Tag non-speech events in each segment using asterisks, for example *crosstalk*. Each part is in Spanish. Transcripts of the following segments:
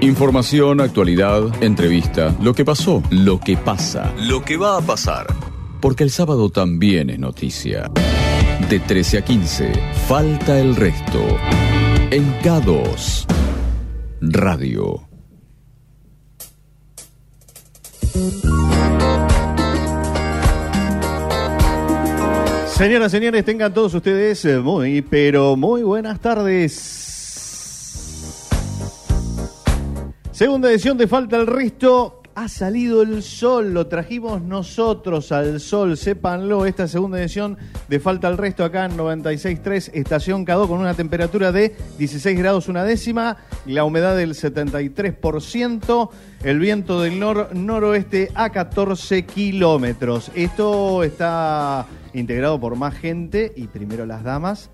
Información, actualidad, entrevista, lo que pasó, lo que pasa, lo que va a pasar. Porque el sábado también es noticia. De 13 a 15, falta el resto. En K2, Radio. Señoras, señores, tengan todos ustedes eh, muy, pero muy buenas tardes. Segunda edición de Falta el Resto. Ha salido el sol, lo trajimos nosotros al sol, sépanlo, esta segunda edición de Falta el Resto acá en 96.3, Estación Cadó, con una temperatura de 16 grados una décima, la humedad del 73%, el viento del nor-noroeste a 14 kilómetros. Esto está integrado por más gente y primero las damas.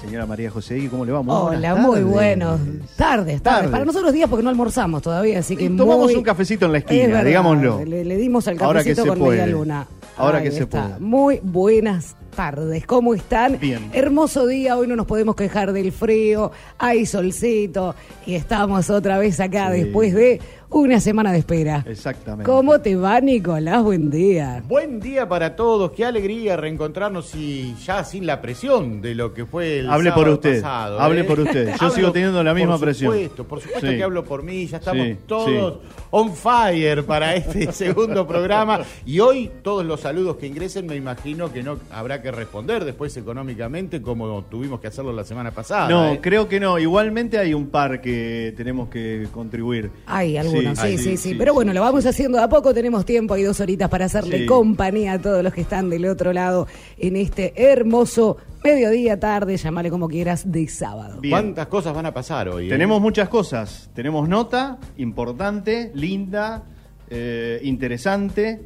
Señora María José, ¿cómo le va? Muy Hola, buenas muy tardes. buenos. Tardes, tardes. Tardes. Para nosotros días porque no almorzamos todavía, así que Y tomamos muy- un cafecito en la Es esquina, verdad, digámoslo. Le, le dimos al cafecito con puede. media luna. Ahora Ahí que se está. puede. Muy buenas tardes. ¿Cómo están? Bien. Hermoso día. Hoy no nos podemos quejar del frío. Hay solcito. Y estamos otra vez acá Sí. después de una semana de espera. Exactamente. ¿Cómo te va, Nicolás? Buen día. Buen día para todos, qué alegría reencontrarnos y ya sin la presión de lo que fue el Hable por usted, pasado, hable ¿eh? por usted. Yo Hablo sigo teniendo la misma por presión. Supuesto, por supuesto Sí. que hablo por mí, ya estamos Sí, todos sí. on fire para este *laughs* segundo programa y hoy todos los saludos que ingresen me imagino que no habrá que responder después económicamente como tuvimos que hacerlo la semana pasada. No, ¿eh? creo que no. Igualmente hay un par que tenemos que contribuir. Hay sí, sí, sí, Pero bueno, lo vamos haciendo de a poco. Tenemos tiempo, hay dos horitas para hacerle Sí. compañía a todos los que están del otro lado en este hermoso mediodía, tarde, llamale como quieras, de sábado. Bien. ¿Cuántas cosas van a pasar hoy? eh? Tenemos muchas cosas. Tenemos nota importante, linda, eh, interesante.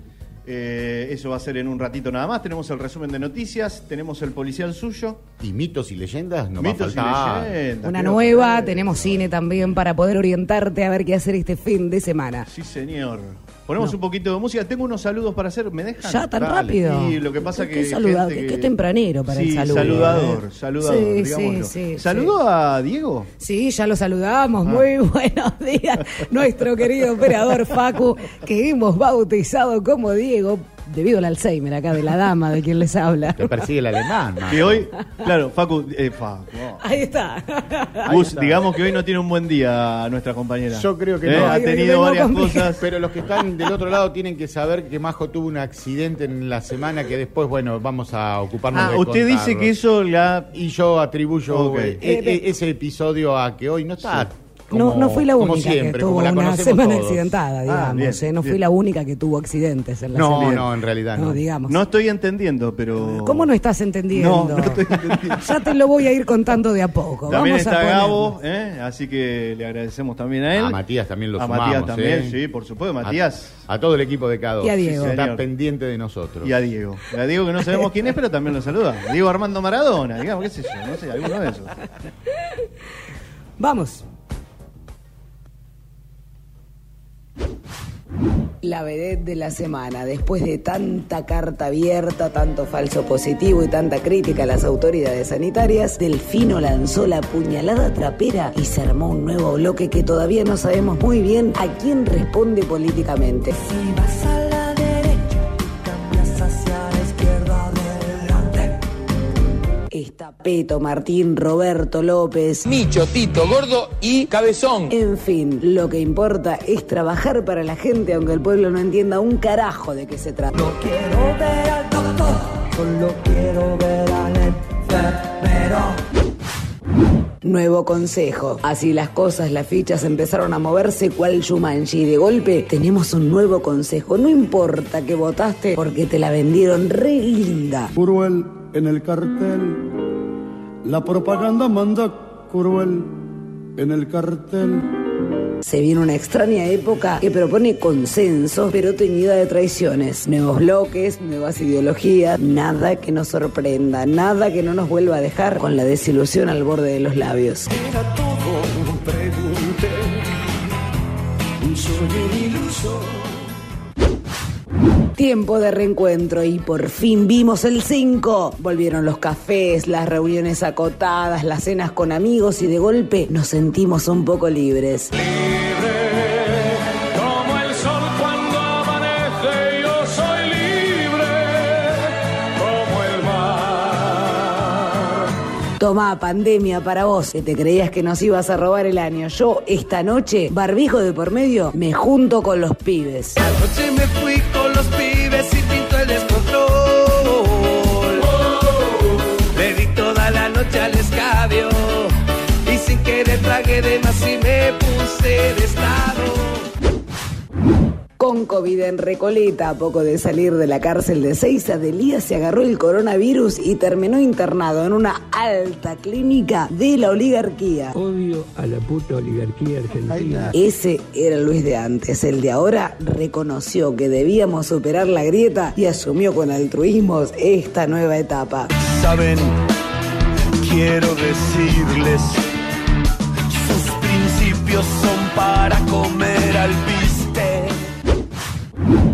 Eh, eso va a ser en un ratito nada más. Tenemos el resumen de noticias, tenemos el policial suyo. y mitos y leyendas no mitos y va a faltar. leyendas. Una nueva, tenemos cine también para poder orientarte a ver qué hacer este fin de semana. Sí, señor. Ponemos un poquito de música. Tengo unos saludos para hacer. ¿Me dejan? Ya tan Dale. rápido. Y lo que pasa Qué que. tempranero para el saludo, Saludador, ¿eh? saludador, Sí, digámoslo. sí, sí, ¿Saludó a Diego? Sí, ya lo saludamos. Ah. Muy *laughs* buenos días. Nuestro querido operador Facu, que hemos bautizado como Diego, debido al Alzheimer acá de la dama de quien les habla. Te persigue el alemán. man. Que hoy, claro, Facu, eh, Facu. Ahí está. Gus, está. digamos que hoy no tiene un buen día nuestra compañera. Yo creo que Eh, no. Ha tenido varias cosas. Pero los que están del otro lado tienen que saber que Majo tuvo un accidente en la semana que después, bueno, vamos a ocuparnos Ah, de usted dice que eso la. Y yo atribuyo Ok. eh, eh, ese episodio a que hoy no está como- no fui la única siempre, que tuvo una semana todos. accidentada, digamos. bien, eh, no fui bien. la única que tuvo accidentes en la No, semana. no, en realidad no. No, digamos. No estoy entendiendo, pero. ¿Cómo no estás entendiendo? No, no estoy entendiendo. *laughs* Ya te lo voy a ir contando de a poco. También Vamos a está ponernos. Gabo, ¿eh? así que le agradecemos también a él. A Matías también lo A sumamos, Matías también, ¿eh? sí, por supuesto. Matías A, a todo el equipo de Cado. Y a Diego. Está Señor. pendiente de nosotros. y a Diego. Y a Diego que no sabemos quién es, pero también lo saluda. Diego Armando Maradona, digamos, qué sé yo, no sé, alguno de esos. Vamos. La vedette de la semana, después de tanta carta abierta, tanto falso positivo y tanta crítica a las autoridades sanitarias, Delfino lanzó la puñalada trapera y se armó un nuevo bloque que todavía no sabemos muy bien a quién responde políticamente. Si Está Peto, Martín, Roberto López. Micho, Tito, Gordo y Cabezón. En fin, lo que importa es trabajar para la gente aunque el pueblo no entienda un carajo de qué se trata. No quiero ver al doctor, solo quiero ver al enfermero. Nuevo consejo. Así las cosas, las fichas empezaron a moverse cual Shumanji. De golpe tenemos un nuevo consejo. No importa que votaste porque te la vendieron re linda. Cruel en el cartel, la propaganda manda cruel en el cartel. Se viene una extraña época que propone consenso, pero teñida de traiciones. Nuevos bloques, nuevas ideologías, nada que nos sorprenda, nada que no nos vuelva a dejar con la desilusión al borde de los labios. Era todo, pregunté. Soy un iluso. Tiempo de reencuentro y por fin vimos el 5. Volvieron los cafés, las reuniones acotadas, las cenas con amigos y de golpe nos sentimos un poco libres. Como el sol cuando amanece, yo soy libre como el mar. Toma pandemia para vos, que te creías que nos ibas a robar el año. Yo esta noche, barbijo de por medio, me junto con los pibes. Anoche me fui con los pibes y pinto el descontrol. Le di toda la noche al escabio y sin querer tragué de más y me puse de estado. Con COVID en Recoleta, a poco de salir de la cárcel de Seiza, Delía se agarró el coronavirus y terminó internado en una alta clínica de la oligarquía. Odio a la puta oligarquía argentina. Ese era Luis de antes. El de ahora reconoció que debíamos superar la grieta y asumió con altruismo esta nueva etapa. Saben, quiero decirles, sus principios son para comer.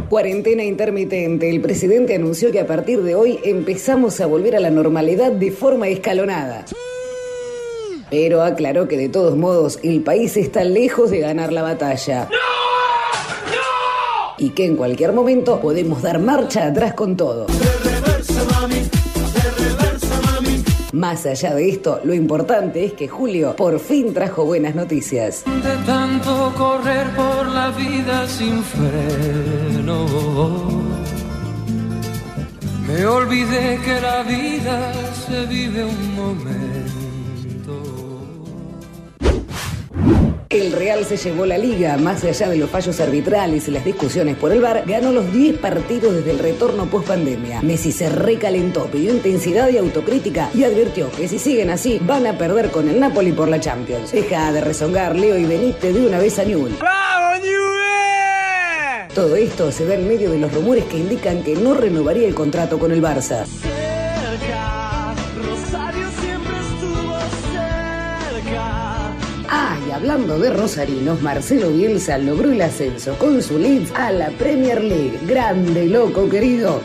Cuarentena intermitente. El presidente anunció que a partir de hoy empezamos a volver a la normalidad de forma escalonada. Pero aclaró que de todos modos el país está lejos de ganar la batalla. Y que en cualquier momento podemos dar marcha atrás con todo. Más allá de esto, lo importante es que Julio por fin trajo buenas noticias. De tanto correr por la vida sin freno. Me olvidé que la vida se vive un momento. El Real se llevó la liga, más allá de los fallos arbitrales y las discusiones por el VAR, ganó los 10 partidos desde el retorno post pandemia. Messi se recalentó, pidió intensidad y autocrítica y advirtió que si siguen así van a perder con el Napoli por la Champions. Deja de rezongar, Leo, y veniste de una vez a Newell. Todo esto se da en medio de los rumores que indican que no renovaría el contrato con el Barça. Hablando de rosarinos, Marcelo Bielsa logró el ascenso con su Leeds a la Premier League. Grande, loco, querido.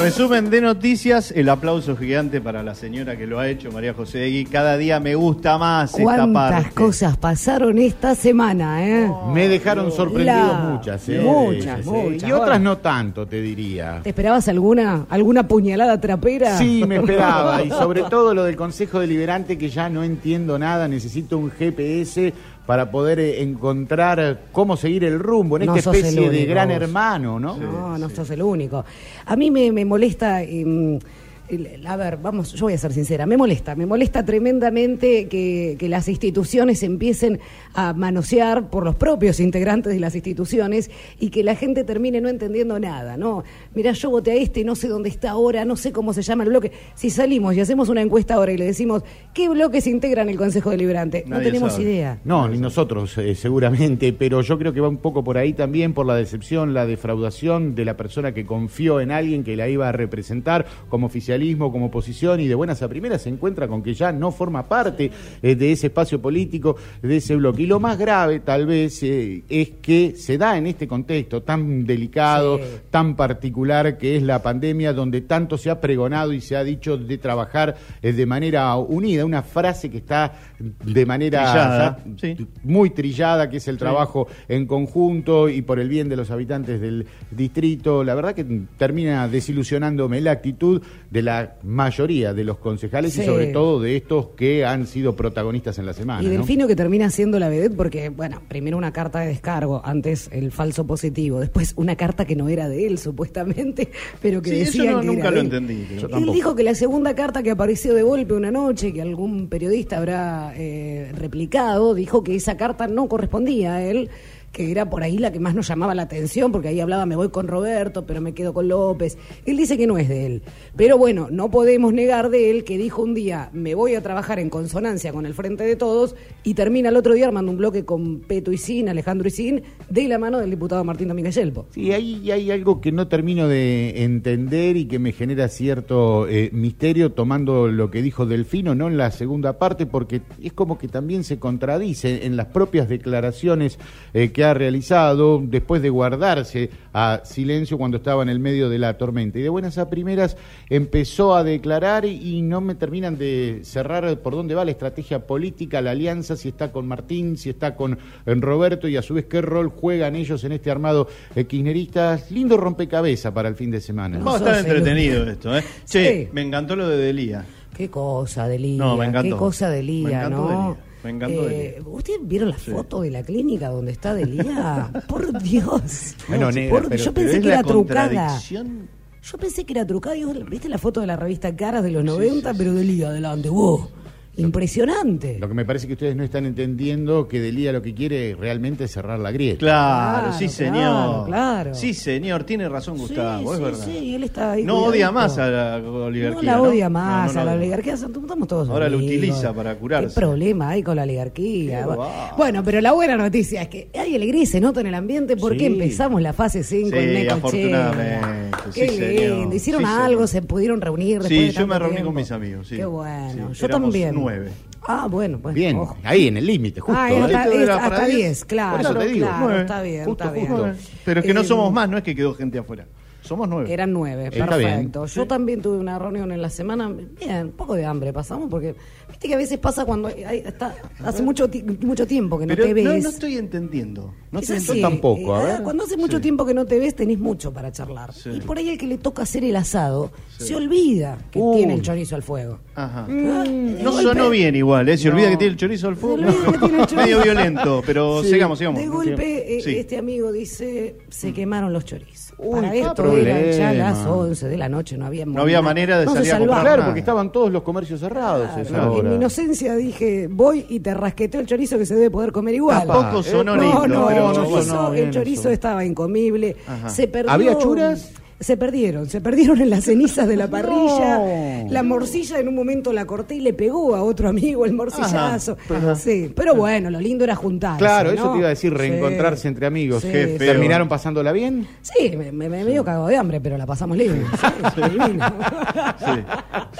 Resumen de noticias, el aplauso gigante para la señora que lo ha hecho, María José Egui. Cada día me gusta más esta ¿Cuántas parte. cosas pasaron esta semana, eh? Me dejaron sorprendidos La- muchas, ¿eh? muchas, muchas. Y otras no tanto, te diría. ¿Te esperabas alguna, alguna puñalada trapera? Sí, me esperaba. Y *laughs* sobre todo lo del Consejo Deliberante, que ya no entiendo nada. Necesito un GPS para poder eh, encontrar cómo seguir el rumbo en No esta especie de gran hermano, ¿no? No, no sos el único. A mí me, me molesta. em, a ver, vamos, yo voy a ser sincera, me molesta, me molesta tremendamente que, que las instituciones empiecen a manosear por los propios integrantes de las instituciones y que la gente termine no entendiendo nada, ¿no? Mira, yo voté a este, no sé dónde está ahora, no sé cómo se llama el bloque. Si salimos y hacemos una encuesta ahora y le decimos, ¿qué bloques integran el Consejo Deliberante? No tenemos sabe. idea. No, ni nosotros eh, seguramente, pero yo creo que va un poco por ahí también, por la decepción, la defraudación de la persona que confió en alguien que la iba a representar como oficialismo, como oposición y de buenas a primeras se encuentra con que ya no forma parte eh, de ese espacio político, de ese bloque. Y lo más grave tal vez eh, es que se da en este contexto tan delicado, Sí. tan particular que es la pandemia, donde tanto se ha pregonado y se ha dicho de trabajar eh, de manera unida, una frase que está de manera Trillada, ya sí. muy trillada, que es el trabajo en conjunto y por el bien de los habitantes del distrito. La verdad que termina desilusionándome la actitud de la mayoría de los concejales y sobre todo de estos que han sido protagonistas en la semana. Y ¿no? Delfino que termina siendo la vedette porque, bueno, primero una carta de descargo, antes el falso positivo, después una carta que no era de él, supuestamente, pero que decían no- que nunca era lo él. entendí, yo Él dijo que la segunda carta que apareció de golpe una noche, que algún periodista habrá eh, replicado, dijo que esa carta no correspondía a él, que era por ahí la que más nos llamaba la atención, porque ahí hablaba, me voy con Roberto, pero me quedo con López. Él dice que no es de él. Pero bueno, no podemos negar de él que dijo un día, me voy a trabajar en consonancia con el Frente de Todos, y termina el otro día armando un bloque con Peto y Sin, Alejandro y Sin, de la mano del diputado Martín Domínguez Yelpo. Sí, ahí hay algo que no termino de entender y que me genera cierto eh, misterio tomando lo que dijo Delfino, no en la segunda parte, porque es como que también se contradice en las propias declaraciones eh, que ha realizado después de guardarse a silencio cuando estaba en el medio de la tormenta. Y de buenas a primeras empezó a declarar y no me terminan de cerrar por dónde va la estrategia política, la alianza, si está con Martín, si está con eh, Roberto y a su vez qué rol juegan ellos en este armado eh, kirchnerista. Lindo rompecabezas para el fin de semana. Va a estar entretenido esto, ¿eh? Che, me encantó lo de Delía. Qué cosa, Delía. No, me encantó. Qué cosa, Delía, ¿no? Delía. Encantó Eh. ¿Ustedes vieron la foto de la clínica donde está Delía? *laughs* Por Dios. Bueno, negra, Por- pero- yo pensé que era trucada. Yo pensé que era trucada. Digo, ¿Viste la foto de la revista Caras de los 90? Pero Delía adelante. ¡Wow! Impresionante. Lo que me parece que ustedes no están entendiendo que Delía lo que quiere realmente es cerrar la grieta. Claro, Claro, sí, claro, señor. claro. Sí, señor, tiene razón Gustavo, sí, es sí, verdad. sí, él está ahí no cuidadito. odia más a la oligarquía. No la odia más No, no a la oligarquía, estamos todos Ahora lo utiliza para curarse. ¿Qué problema hay con la oligarquía? Qué Bueno, pero la buena noticia es que hay alegría y se nota en el ambiente porque Sí. empezamos la fase 5 Sí, en afortunadamente, Qué lindo. ¿Hicieron Sí, algo? señor. ¿Se pudieron reunir después Sí, de yo me reuní tiempo? con mis amigos, sí. Qué bueno. Sí, yo también. Ah, bueno, pues. Bien, ojo. ahí en el límite, justo. Ah, hasta, es diez. 10, claro. Por eso te digo. claro, está bien, Justo, está bien. justo. Pero es que no Eh, somos más, no es que quedó gente afuera. Somos nueve. Eran nueve, Está bien. perfecto. Yo también tuve una reunión en la semana, bien, un poco de hambre pasamos, porque viste que a veces pasa cuando hay- está, hace mucho, mucho tiempo que no Pero te ves. no, no estoy entendiendo. No así, yo tampoco, a eh, ver. Cuando hace mucho Sí. tiempo que no te ves, tenés mucho para charlar. Sí. Y por ahí el que le toca hacer el asado, se olvida que Uy. tiene el chorizo al fuego. Ajá. Ah, No de sonó bien igual, ¿eh? Se olvida No. que tiene el chorizo al fuego. *laughs* Chorizo. Medio violento, pero Sí. sigamos, sigamos. De golpe, eh, Sí. este amigo dice, se quemaron los chorizos. Uy, Para esto eran ya problema. las 11 de la noche, no había, No había manera de no se salir a comprar. Claro, porque estaban todos los comercios cerrados. esa en mi inocencia dije, voy y te rasqueteo el chorizo que se debe poder comer igual. Tampoco sonó no, lindo, no, pero el no chorizo, sonó el chorizo estaba incomible. Ajá. Se perdió, ¿Había churas? Se perdieron, se perdieron en las cenizas de la parrilla. No. La morcilla en un momento la corté y le pegó a otro amigo el morcillazo. Ajá. Sí, pero bueno, lo lindo era juntarse. Claro, ¿no? eso te iba a decir, Sí. reencontrarse entre amigos. Sí, Qué sí. feo. ¿Terminaron pasándola bien? Sí, me, me, me medio cagado de hambre, pero la pasamos libre. *laughs* Sí, sí, divino. Sí,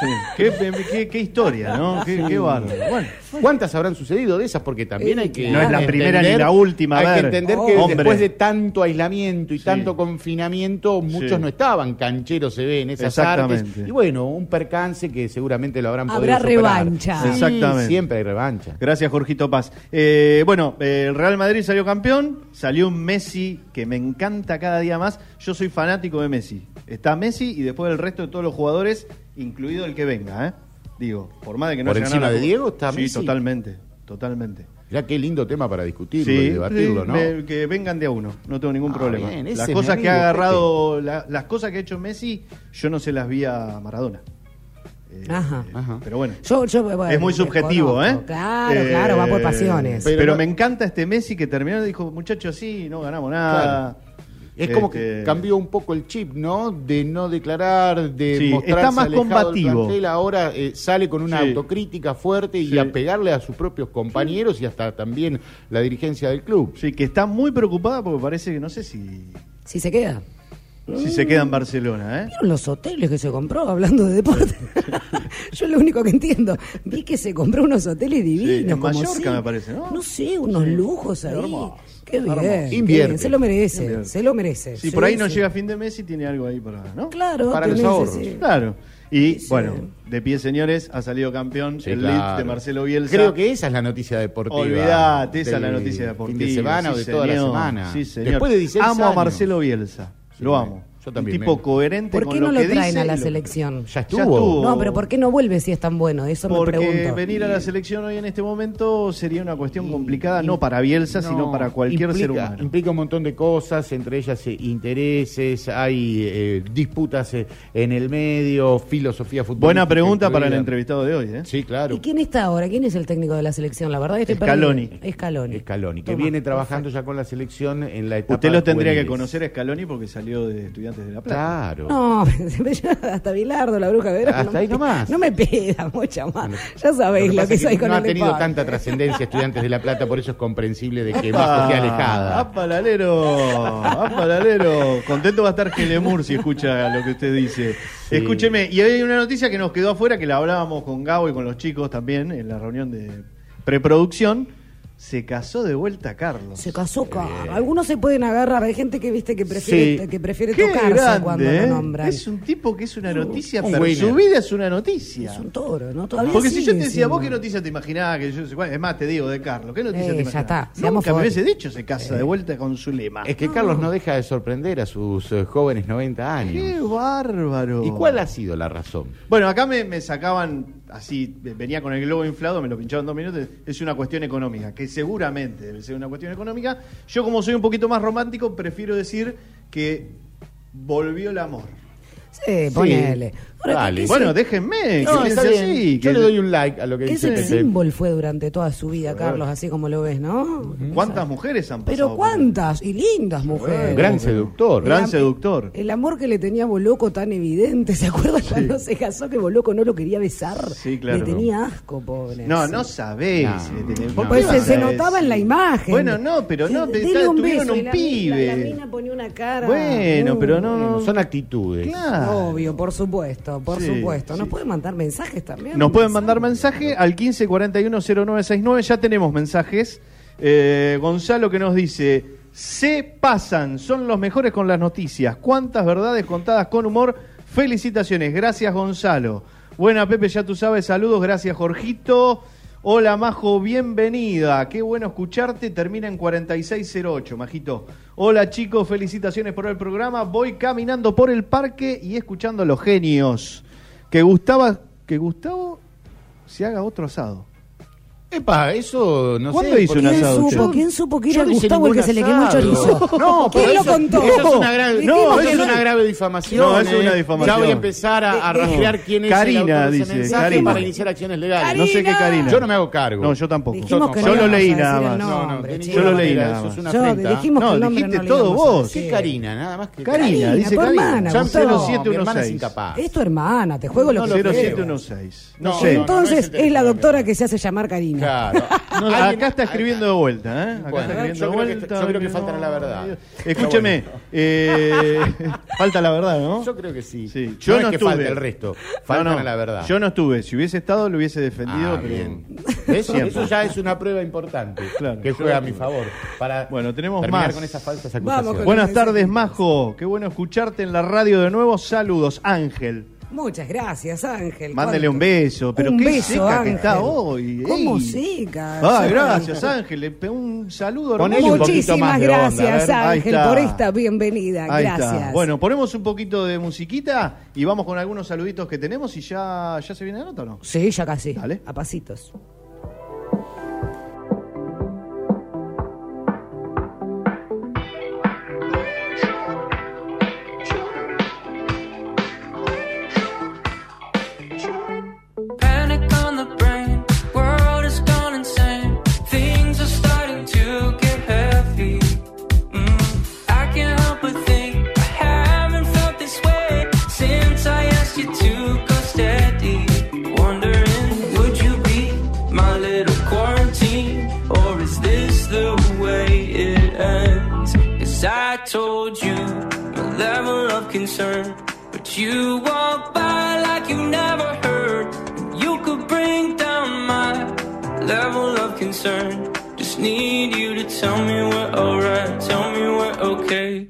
sí. Qué, qué- qué historia, ¿no? Qué, qué bárbaro. Bueno, ¿Cuántas habrán sucedido de esas? Porque también hay que. No es la primera ni la última, Hay que entender Oh. que Hombre. después de tanto aislamiento y Sí. tanto confinamiento, muchos Sí. no estaban cancheros, se ve en esas Exactamente. artes. Y bueno, un percance que seguramente lo habrán Habrá podido superar. revancha. Sí, Exactamente. Siempre hay revancha. gracias Jorgito Paz. Eh, bueno, eh, el Real Madrid salió campeón, salió un Messi que me encanta cada día más. Yo soy fanático de Messi. Está Messi y después el resto de todos los jugadores, incluido el que venga, ¿eh? Digo, por más de que no ¿Por haya encima ganado la de. Diego está Sí, Messi? totalmente, totalmente. Mirá qué lindo tema para discutirlo Sí, y debatirlo, sí, ¿no? me- que vengan de a uno, no tengo ningún Ah, problema. bien, las cosas que ha agarrado, la- las cosas que ha hecho Messi, yo no se las vi a Maradona. Eh, Ajá. eh, Ajá. Pero bueno. Yo, yo, bueno, es muy subjetivo, ¿eh? Claro, claro, va por pasiones. Pero, me encanta este Messi que terminó y dijo, muchachos, sí, no ganamos nada. Es como Este, que cambió un poco el chip, ¿no? De no declarar, de Sí, mostrarse está más del combativo. plantel, ahora eh, sale con una Sí. autocrítica fuerte y Sí. a pegarle a sus propios compañeros y hasta también la dirigencia del club. Sí, que está muy preocupada porque parece que no sé si, Si se queda. si se queda en Barcelona, ¿eh? ¿Vieron los hoteles que se compró hablando de deporte? *laughs* Yo lo único que entiendo, vi que se compró unos hoteles divinos. en como Mallorca si- me parece, ¿no? No sé, unos Sí. lujos ahí. Hermoso. Qué bien. Hermoso. qué Invierte. bien, Se lo merece, Invierte. se lo merece. Si Sí, por ahí no llega a fin de mes y tiene algo ahí para, ¿no? Claro, Para los ahorros. Claro. Y Sí. bueno, de pie señores, ha salido campeón Sí, el claro. Leeds de Marcelo Bielsa. Creo que esa es la noticia deportiva. Olvidate, esa es la noticia deportiva. Fin de semana o de toda la semana. Sí, señor. Después de 16 amo a. Marcelo Bielsa. Sí, lo amo. Yo un también. tipo me- coherente ¿Por qué no lo que traen dice a la lo- selección? Ya estuvo. Ya estuvo. No, pero ¿por qué no vuelve si es tan bueno? Eso me Porque pregunto. venir a la selección hoy en este momento sería una cuestión complicada, no para Bielsa, sino No, para cualquier ser humano. Implica un montón de cosas, entre ellas eh, intereses, hay eh, disputas eh, en el medio, filosofía futbolística. Buena pregunta para el entrevistado de hoy, ¿eh? Sí, claro. ¿Y quién está ahora? ¿Quién es el técnico de la selección? La verdad que estoy Scaloni. perdida. Scaloni. Scaloni, que Toma, viene trabajando ya con la selección en la etapa Usted lo tendría que conocer a Scaloni porque salió de Estudiantes de La Plata. Claro. No, *laughs* hasta Bilardo, la bruja Verón. Hasta no ahí me- nomás. No me pida mucha más. Ya sabéis Lo lo que pasa soy es que con no ha el tenido deporte. tanta trascendencia Estudiantes de La Plata, por eso es comprensible de que *laughs* más esté alejada. ¡Ah, palalero! ¡Ah, palalero! Contento va a estar Gelemur si escucha lo que usted dice. Sí. Escúcheme, y hay una noticia que nos quedó afuera, que la hablábamos con Gabo y con los chicos también en la reunión de preproducción. Se casó de vuelta Carlos. Se casó Carlos. Algunos se pueden agarrar. Hay gente que viste que prefiere, Sí. que prefiere Qué tocarse grande, cuando ¿eh? lo nombran. Es un tipo que es una noticia, un pero su vida es una noticia. Es un toro, ¿no? Todavía Porque si yo te decía, vos qué noticia te imaginabas que yo Es más, te digo de Carlos, ¿qué noticia Eh, te ya imaginabas? está, seamos Nunca me hubiese dicho se casa de vuelta con su lema. Es que Carlos no deja de sorprender a sus eh, jóvenes 90 años. ¡Qué bárbaro! ¿Y cuál ha sido la razón? Bueno, acá me, me sacaban así, venía con el globo inflado, me lo pinchaban dos minutos, es una cuestión económica, que seguramente debe ser una cuestión económica. Yo como soy un poquito más romántico, prefiero decir que volvió el amor. Sí, ponele. Ahora, Dale. ¿qué- Bueno, déjenme, No, que está piense bien. así. Yo que- le doy un like a lo que ¿Qué dice Pepe. símbolo fue durante toda su vida, Carlos, así como lo ves, no? ¿Cuántas mujeres han pasado? Pero por cuántas, y lindas mujeres. Gran seductor. Gran am- seductor. El amor que le tenía a Boloco tan evidente, *laughs* ¿se acuerdan cuando se casó que Boloco no lo quería besar? Sí, claro. Le tenía asco, pobre. No, no sabés. No. si le tenés- Pues ¿qué se- vas a se notaba en la imagen. Bueno, no, pero no, dele un tuvieron beso, y un la- pibe. La, la mina ponía una cara. Bueno, pero no-. Son actitudes. Claro. Obvio, por supuesto, por Sí, supuesto. Nos sí. pueden mandar mensajes también. Nos pueden mandar mensaje al 15410969. Ya tenemos mensajes. Eh, Gonzalo que nos dice: Se pasan, son los mejores con las noticias. ¿Cuántas verdades contadas con humor? Felicitaciones. Gracias, Gonzalo. Buena, Pepe, ya tú sabes. Saludos. Gracias, Jorgito. Hola, Majo, bienvenida. Qué bueno escucharte. Termina en 4608, Majito. Hola, chicos, felicitaciones por el programa. Voy caminando por el parque y escuchando a los genios. Que Gustavo, que Gustavo se haga otro asado. Epa, eso no ¿Cuándo sé. hizo un ¿Quién asado supo? usted? ¿Quién supo que Yo era no Gustavo el que se le quemó el chorizo? No, pero ¿Quién lo eso- contó? Eso es una grave, no, eso es una grave difamación. No, es ¿eh? una difamación. Ya voy a empezar a, a Eh, rastrear quién es Karina, el autor de ese dice, mensaje Karina. para iniciar acciones legales. No sé qué Karina. Yo no me hago cargo. No, yo tampoco. Dijimos yo no lo íbamos leí a nada más. No, no, Yo lo leí nada Eso más. es una Yo dijimos No, que el nombre dijiste todo a vos. ¿Qué Karina? Nada más que Karina, Karina, dice tu Karina. hermana, Ya Gustavo. 0716. Mi hermana es. Es tu hermana, te juego lo que 0716. No, No, sé. no, Entonces es es, la doctora que se hace llamar Karina. Claro. No, Alguien- acá está escribiendo de vuelta, ¿eh? Acá Bueno, está escribiendo yo de creo que- vuelta. yo creo que faltan a la verdad. Escúcheme, eh, *laughs* falta la verdad, ¿no? Yo creo que sí. Sí. Yo no, no es que estuve. falte el resto. Faltan No, no, a la verdad. Yo no estuve. Si hubiese estado, lo hubiese defendido. Ah, bien. *laughs* Eso, ya es una prueba importante Claro, que juega a mi favor para Bueno, tenemos terminar más. con esas falsas acusaciones. con- Buenas tardes, Majo. Qué bueno escucharte en la radio de nuevo. Saludos, Ángel. Muchas gracias, Ángel. Mándele ¿Cuánto? un beso. Pero Un qué beso, seca que está hoy. ¿Cómo ey. seca? Ah, gracias, Ángel. Le un saludo Ponele hermoso. un poquito más Muchísimas de onda, a gracias, Ángel, por esta bienvenida. Ahí gracias. está. Bueno, ponemos un poquito de musiquita y vamos con algunos saluditos que tenemos y ya, ya se viene la nota o no. Sí, ya casi. Dale. A pasitos. Is this the way it ends? Cause I told you my level of concern, but you walk by like you never heard. You could bring down my level of concern. Just need you to tell me we're alright, tell me we're okay.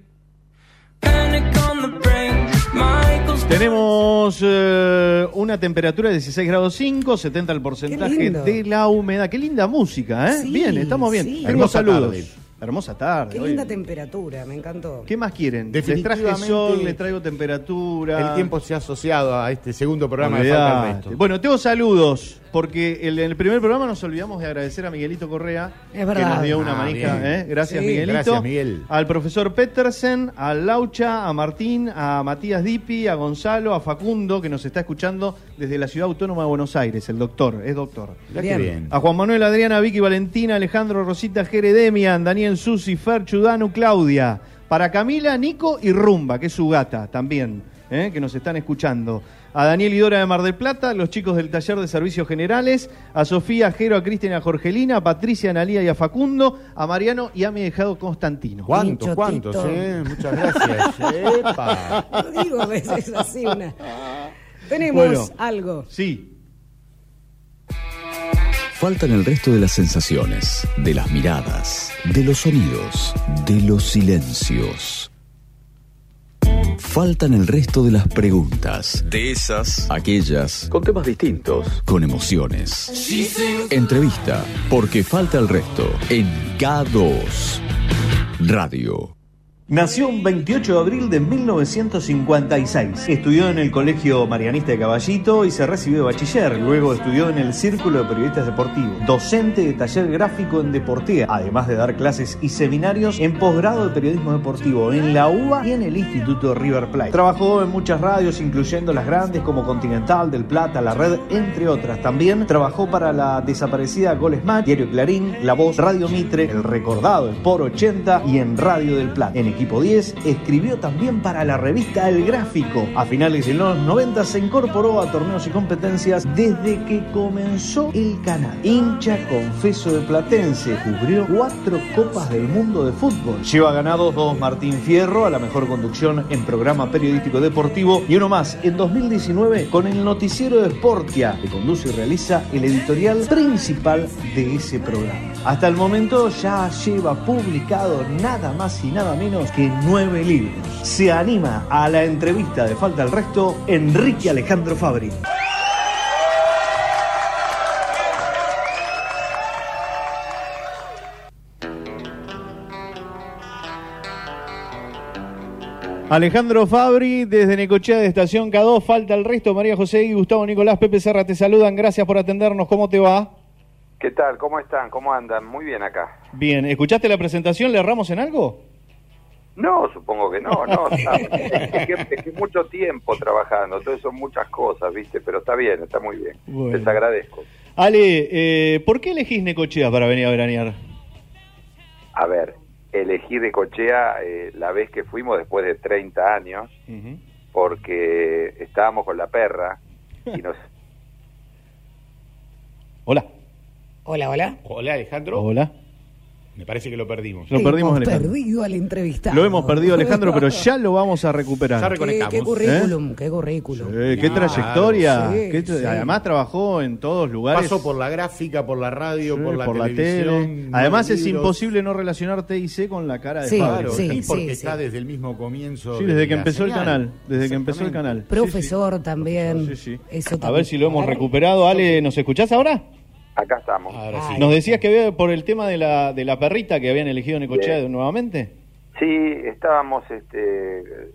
Tenemos eh, una temperatura de 16 grados 5, 70 el porcentaje de la humedad. Qué linda música, ¿eh? Sí, bien, estamos bien. sí. Hermosa saludos. tarde. Hermosa tarde. Qué hoy. linda temperatura, me encantó. ¿Qué más quieren? Les traje sol, les traigo temperatura. El tiempo se ha asociado a este segundo programa de. Falta. Bueno, tengo saludos, porque el- en el primer programa nos olvidamos de agradecer a Miguelito Correa, Es que nos dio una Ah, manija. ¿eh? Gracias, Sí. Miguelito. Gracias, Miguel. Al profesor Petersen, a Laucha, a Martín, a Matías Dipi, a Gonzalo, a Facundo, que nos está escuchando desde la Ciudad Autónoma de Buenos Aires, el doctor, es doctor. Bien. bien. A Juan Manuel, Adriana, Vicky, Valentina, Alejandro, Rosita, Jere, Demian, Daniel, Susi, Fer, Chudanu, Claudia. Para Camila, Nico y Rumba, que es su gata también, ¿eh? que nos están escuchando. A Daniel y Dora de Mar del Plata, los chicos del taller de servicios generales. A Sofía, a Jero, a Cristian, a Jorgelina, a Patricia, a Analía y a Facundo. A Mariano y a mi dejado Constantino. ¿Cuántos, cuántos? Eh? Muchas gracias. *laughs* Epa. Lo digo a veces así una. *laughs* Tenemos Bueno. algo. Sí, Faltan el resto de las sensaciones, de las miradas, de los sonidos, de los silencios. Faltan el resto de las preguntas, de esas, aquellas, con temas distintos, con emociones. Entrevista, porque falta el resto, en K2 Radio. Nació un 28 de abril de 1956. Estudió en el Colegio Marianista de Caballito y se recibió de bachiller. Luego estudió en el Círculo de Periodistas Deportivos. Docente de taller gráfico en Deportea, además de dar clases y seminarios en posgrado de periodismo deportivo en la UBA y en el Instituto River Plate. Trabajó en muchas radios, incluyendo las grandes como Continental, Del Plata, La Red, entre otras. También trabajó para la desaparecida Goles Diario Clarín, La Voz, Radio Mitre, el recordado Sport 80 y en Radio del Plata. Equipo 10 escribió también para la revista El Gráfico. A finales de los 90 se incorporó a torneos y competencias desde que comenzó el canal. Hincha confeso de Platense, cubrió cuatro Copas del Mundo de Fútbol. Lleva ganados dos Martín Fierro a la mejor conducción en programa periodístico deportivo y uno más en 2019 con el noticiero de Sportia, que conduce y realiza el editorial principal de ese programa. Hasta el momento ya lleva publicado nada más y nada menos que nueve libros. Se anima a la entrevista de Falta el Resto Enrique Alejandro Fabri. Alejandro Fabri, desde Necochea de Estación K2, falta el resto. María José y Gustavo Nicolás Pepe Serra te saludan. Gracias por atendernos. ¿Cómo te va? ¿Qué tal? ¿Cómo están? ¿Cómo andan? Muy bien acá. Bien, ¿escuchaste la presentación? ¿Le erramos en algo? No, supongo que no, no. *laughs* está- es, que, es que mucho tiempo trabajando, entonces son muchas cosas, ¿viste? Pero está bien, está muy bien. Bueno. Les agradezco. Ale, eh, ¿por qué elegís Necochea para venir a veranear? A ver, elegí de Cochea eh, la vez que fuimos después de 30 años, porque estábamos con la perra y nos... *laughs* Hola. Hola, hola. Hola, Alejandro. Hola. Me parece que lo perdimos. Lo perdimos, Hemos Alejandro. perdido al entrevistado. Lo hemos perdido, Alejandro, pero ya lo vamos a recuperar. Ya Qué, reconectamos. qué currículum, qué currículum. Eh, qué Claro. trayectoria. Sí, Qué tra- sí. Además trabajó en todos lugares. Pasó por la gráfica, por la radio, Sí, por la tele. televisión. Además no es libros. imposible no relacionar TIC con la cara de Sí. Claro, sí, sí, porque sí, está sí. desde el mismo comienzo. Sí, de desde que la empezó el señal. canal. Desde que empezó el canal. Profesor también. Sí, sí. Eso A también. ver si lo hemos recuperado. Ale, ¿nos escuchás ahora? Acá estamos. Ahora sí. Ay. Nos decías que había por el tema de la, de la perrita que habían elegido Necochea Bien. nuevamente. Sí, estábamos, este,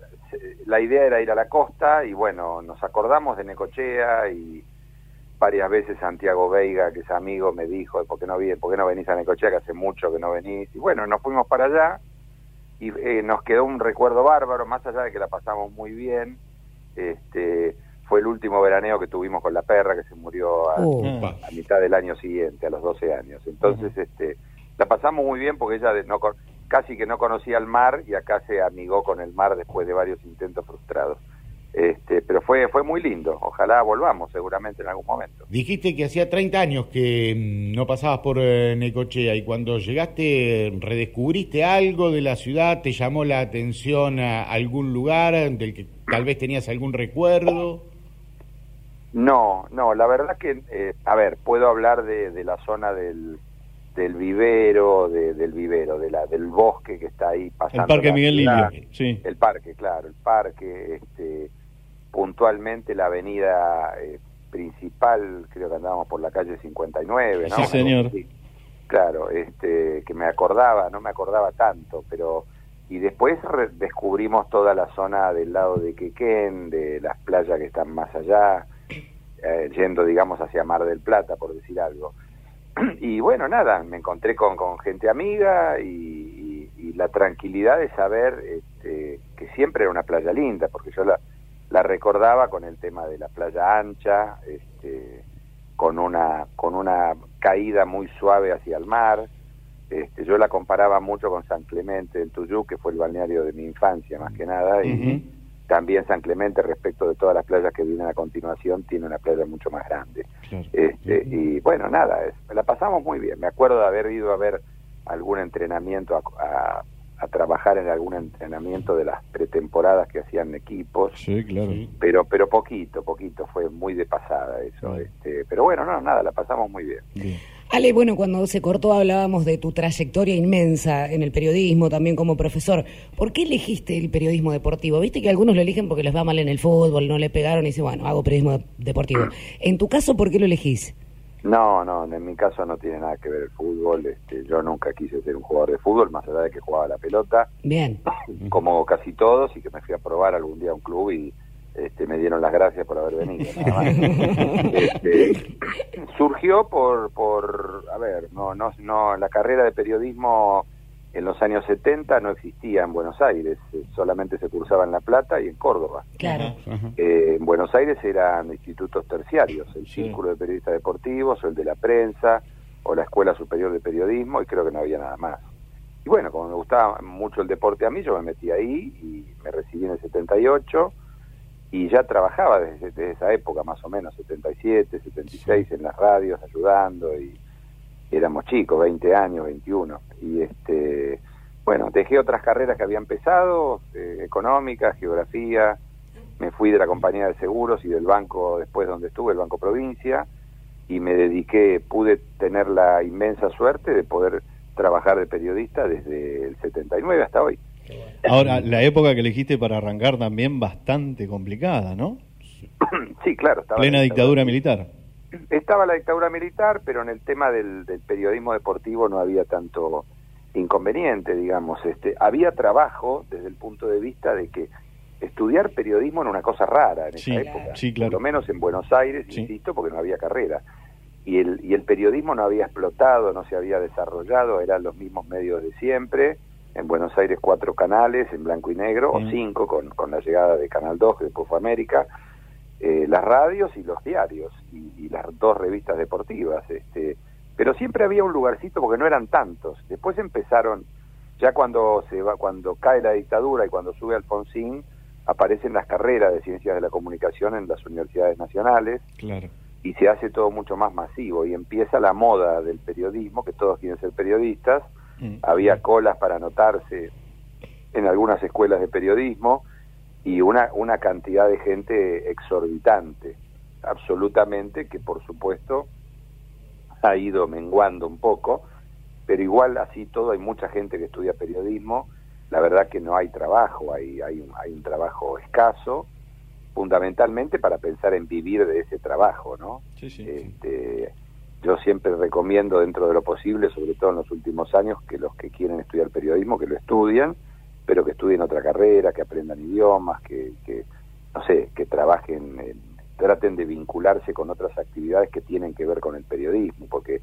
la idea era ir a la costa y bueno, nos acordamos de Necochea y varias veces Santiago Veiga, que es amigo, me dijo, ¿por qué no, por qué no venís a Necochea? Que hace mucho que no venís. Y bueno, nos fuimos para allá y eh, nos quedó un recuerdo bárbaro, más allá de que la pasamos muy bien. Este, fue el último veraneo que tuvimos con la perra que se murió a, Oh. A mitad del año siguiente, a los 12 años. Entonces, este, la pasamos muy bien porque ella no, casi que no conocía el mar y acá se amigó con el mar después de varios intentos frustrados. Este, pero fue fue muy lindo. Ojalá volvamos seguramente en algún momento. Dijiste que hacía 30 años que mm, no pasabas por eh, Necochea y cuando llegaste redescubriste algo de la ciudad, te llamó la atención a algún lugar del que tal vez tenías algún recuerdo. No, no, la verdad que, eh, a ver, puedo hablar de, de la zona del, del vivero, de- del vivero, de la, del bosque que está ahí pasando. El Parque Miguel. Lilio. Sí. El parque, claro, el parque, este, puntualmente la avenida eh, principal, creo que andábamos por la calle 59, ¿no? Sí, señor. Sí. Claro, este, que me acordaba, no me acordaba tanto, pero y después re- descubrimos toda la zona del lado de Quequén, de las playas que están más allá, eh, yendo, digamos, hacia Mar del Plata, por decir algo. *clears throat* Y bueno, nada, me encontré con, con gente amiga y, la tranquilidad de saber este, que siempre era una playa linda, porque yo la, recordaba con el tema de la playa ancha, este, con una con una caída muy suave hacia el mar. Este, yo la comparaba mucho con San Clemente del Tuyú, que fue el balneario de mi infancia más que nada, también San Clemente respecto de todas las playas que vienen a continuación tiene una playa mucho más grande. Este, y bueno, nada, es- la pasamos muy bien. Me acuerdo de haber ido a ver algún entrenamiento, a, a- a trabajar en algún entrenamiento de las pretemporadas que hacían equipos. Sí, claro. Pero, pero poquito, poquito, fue muy de pasada eso. Este, pero bueno, no, nada, la pasamos muy bien. Ale, bueno, cuando se cortó hablábamos de tu trayectoria inmensa en el periodismo, también como profesor. ¿Por qué elegiste el periodismo deportivo? Viste que algunos lo eligen porque les va mal en el fútbol, no le pegaron y dicen, bueno, hago periodismo deportivo. En tu caso, ¿por qué lo elegís? No, no, en mi caso no tiene nada que ver el fútbol. Este, yo nunca quise ser un jugador de fútbol, más allá de que jugaba la pelota, Bien. *laughs* como casi todos, y que me fui a probar algún día a un club y este, me dieron las gracias por haber venido. nada más. *laughs* Este, surgió por, por, a ver, no, no, no, la carrera de periodismo en los años 70 no existía en Buenos Aires, eh, solamente se cursaba en La Plata y en Córdoba. Claro. Eh, en Buenos Aires eran institutos terciarios, el Círculo de Periodistas Deportivos, o el de la Prensa, o la Escuela Superior de Periodismo, y creo que no había nada más. Y bueno, como me gustaba mucho el deporte a mí, yo me metí ahí y me recibí en el 78 y ya trabajaba desde, desde esa época, más o menos, 77, 76, en las radios, ayudando y éramos chicos, 20 años, 21. Y este, bueno, dejé otras carreras que había empezado, eh, económicas, geografía, me fui de la compañía de seguros y del banco después donde estuve, el Banco Provincia, y me dediqué, pude tener la inmensa suerte de poder trabajar de periodista desde el 79 hasta hoy. Ahora, la época que elegiste para arrancar también bastante complicada, ¿no? *clears throat* sí, claro, estaba Plena dictadura militar. Estaba la dictadura militar, pero en el tema del, del periodismo deportivo no había tanto inconveniente, digamos. Este, había trabajo desde el punto de vista de que estudiar periodismo era una cosa rara en Sí, esa época, sí, claro. por lo menos en Buenos Aires, insisto, porque no había carrera. Y el, y el periodismo no había explotado, no se había desarrollado, eran los mismos medios de siempre. En Buenos Aires cuatro canales en blanco y negro, o cinco con, con la llegada de Canal 2, que después fue América, eh, las radios y los diarios, y, y las dos revistas deportivas. Este, pero siempre había un lugarcito porque no eran tantos. Después empezaron, ya cuando se va, cuando cae la dictadura y cuando sube Alfonsín, aparecen las carreras de ciencias de la comunicación en las universidades nacionales Claro. y se hace todo mucho más masivo y empieza la moda del periodismo, que todos quieren ser periodistas, había colas para anotarse en algunas escuelas de periodismo y una, una cantidad de gente exorbitante, absolutamente, que por supuesto ha ido menguando un poco, pero igual así todo hay mucha gente que estudia periodismo, la verdad que no hay trabajo, hay, hay, un, hay un trabajo escaso, fundamentalmente para pensar en vivir de ese trabajo, ¿no? Este, yo siempre recomiendo dentro de lo posible, sobre todo en los últimos años, que los que quieren estudiar periodismo, que lo estudien, pero que estudien otra carrera, que aprendan idiomas, que, que no sé, que trabajen, en- traten de vincularse con otras actividades que tienen que ver con el periodismo, porque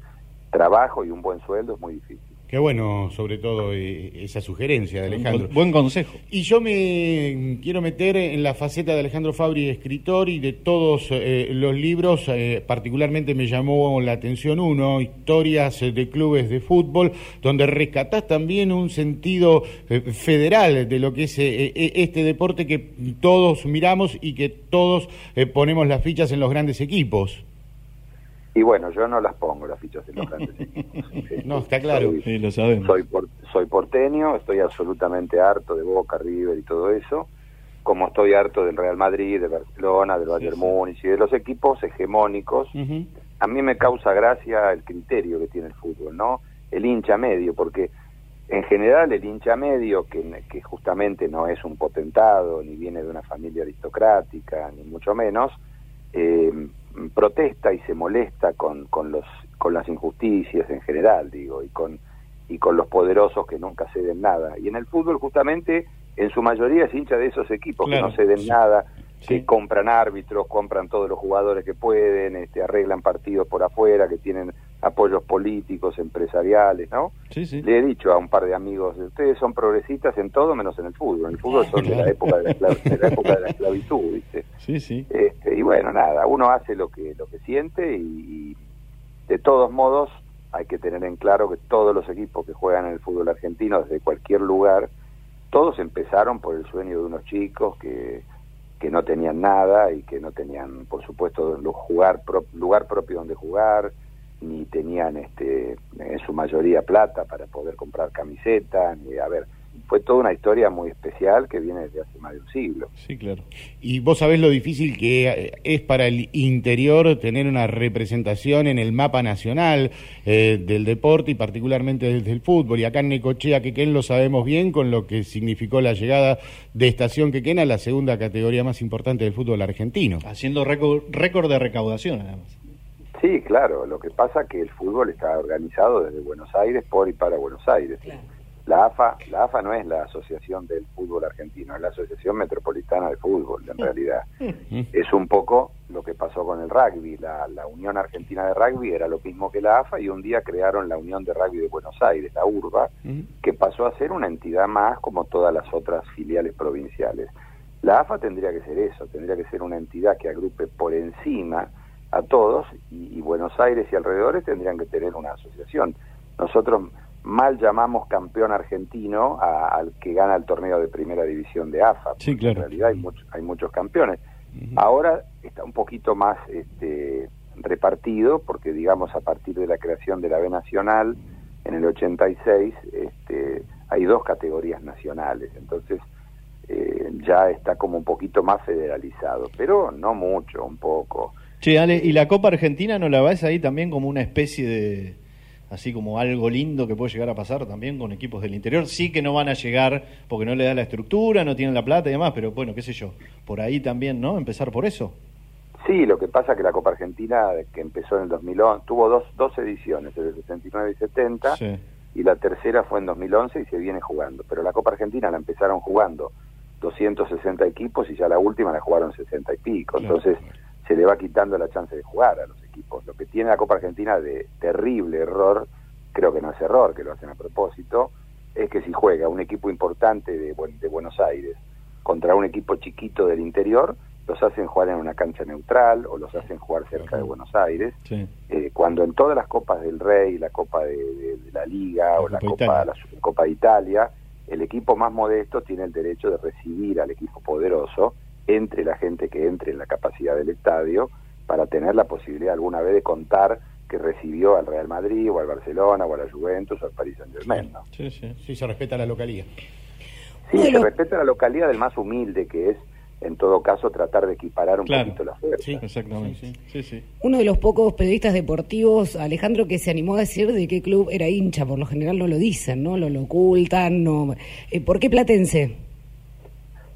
trabajo y un buen sueldo es muy difícil. Qué bueno, sobre todo, eh, esa sugerencia de Alejandro. Buen consejo. Y yo me quiero meter en la faceta de Alejandro Fabri, escritor, y de todos eh, los libros, eh, particularmente me llamó la atención uno, Historias de Clubes de Fútbol, donde rescatás también un sentido eh, federal de lo que es este deporte que todos miramos y que todos ponemos las fichas en los grandes equipos. Y bueno, yo no las pongo las fichas en los grandes *laughs* equipos. *laughs* No, está claro. Soy- Sí, lo sabemos. Soy, por- soy porteño, estoy absolutamente harto de Boca, River y todo eso, como estoy harto del Real Madrid, de Barcelona, del Bayern Múnich y de los equipos hegemónicos. A mí me causa gracia el criterio que tiene el fútbol, ¿no? El hincha medio, porque en general el hincha medio, que, que justamente no es un potentado, ni viene de una familia aristocrática, ni mucho menos, eh, protesta y se molesta con, con los con las injusticias en general, digo, y con, y con los poderosos que nunca ceden nada. Y en el fútbol justamente, en su mayoría es hincha de esos equipos Claro, que no ceden sí. nada, que compran árbitros, compran todos los jugadores que pueden, este, arreglan partidos por afuera, que tienen apoyos políticos, empresariales, ¿no? Sí, sí. Le he dicho a un par de amigos, ustedes son progresistas en todo menos en el fútbol. En el fútbol son de la época de la, esclav- de la época de la esclavitud, ¿viste? Sí, sí. Este, y bueno, nada, uno hace lo que lo que siente y, y de todos modos hay que tener en claro que todos los equipos que juegan en el fútbol argentino desde cualquier lugar, todos empezaron por el sueño de unos chicos que, que no tenían nada y que no tenían, por supuesto, pro- lugar propio donde jugar, ni tenían este en su mayoría plata para poder comprar camisetas, ni a ver, fue toda una historia muy especial que viene desde hace más de un siglo. Sí, claro. Y vos sabés lo difícil que eh, es para el interior tener una representación en el mapa nacional eh, del deporte y particularmente desde el fútbol. Y acá en Necochea, Quequén, lo sabemos bien con lo que significó la llegada de Estación Quequén a la segunda categoría más importante del fútbol argentino. Haciendo récord, récord de recaudación, además. Sí, claro, lo que pasa es que el fútbol está organizado desde Buenos Aires por y para Buenos Aires. La AFA, la AFA no es la Asociación del Fútbol Argentino, es la Asociación Metropolitana de Fútbol, en realidad. Es un poco lo que pasó con el rugby. La, la Unión Argentina de Rugby era lo mismo que la AFA y un día crearon la Unión de Rugby de Buenos Aires, la URBA, que pasó a ser una entidad más como todas las otras filiales provinciales. La AFA tendría que ser eso, tendría que ser una entidad que agrupe por encima a todos y, y Buenos Aires y alrededores tendrían que tener una asociación. Nosotros mal llamamos campeón argentino a- al que gana el torneo de primera división de AFA. Sí, claro. En realidad hay, muchos hay muchos campeones. Ahora está un poquito más este, repartido porque, digamos, a partir de la creación de la B Nacional en el 86, este, hay dos categorías nacionales. Entonces, eh, ya está como un poquito más federalizado, pero no mucho, un poco. Che, Ale, ¿y la Copa Argentina no la ves ahí también como una especie de, así como algo lindo que puede llegar a pasar también con equipos del interior? Sí que no van a llegar porque no le da la estructura, no tienen la plata y demás, pero bueno, qué sé yo, por ahí también, ¿no? Empezar por eso. Sí, lo que pasa es que la Copa Argentina, que empezó en el 2011, tuvo dos, dos ediciones, el de 69 y 70, Sí. y la tercera fue en 2011 y se viene jugando. Pero la Copa Argentina la empezaron jugando 260 equipos y ya la última la jugaron 60 y pico. Entonces se le va quitando la chance de jugar a los equipos. Lo que tiene la Copa Argentina de terrible error, creo que no es error, que lo hacen a propósito, es que si juega un equipo importante de, de Buenos Aires contra un equipo chiquito del interior, los hacen jugar en una cancha neutral o los hacen jugar cerca de Buenos Aires Sí. eh, cuando en todas las copas del Rey, la Copa de, de- de la Liga o la Copa Copa, la Supercopa de Italia, el equipo más modesto tiene el derecho de recibir al equipo poderoso entre la gente que entre en la capacidad del estadio para tener la posibilidad alguna vez de contar que recibió al Real Madrid o al Barcelona o a la Juventus o al Paris Saint Germain. ¿no? Sí, sí. Sí, se respeta la localía. Sí, se respeta la localidad del más humilde que es en todo caso tratar de equiparar un Claro. poquito la fuerza. Exactamente. Sí, sí. Uno de los pocos periodistas deportivos, Alejandro, que se animó a decir de qué club era hincha. Por lo general no lo dicen, ¿no? Lo, lo ocultan. No. Eh, ¿Por qué Platense?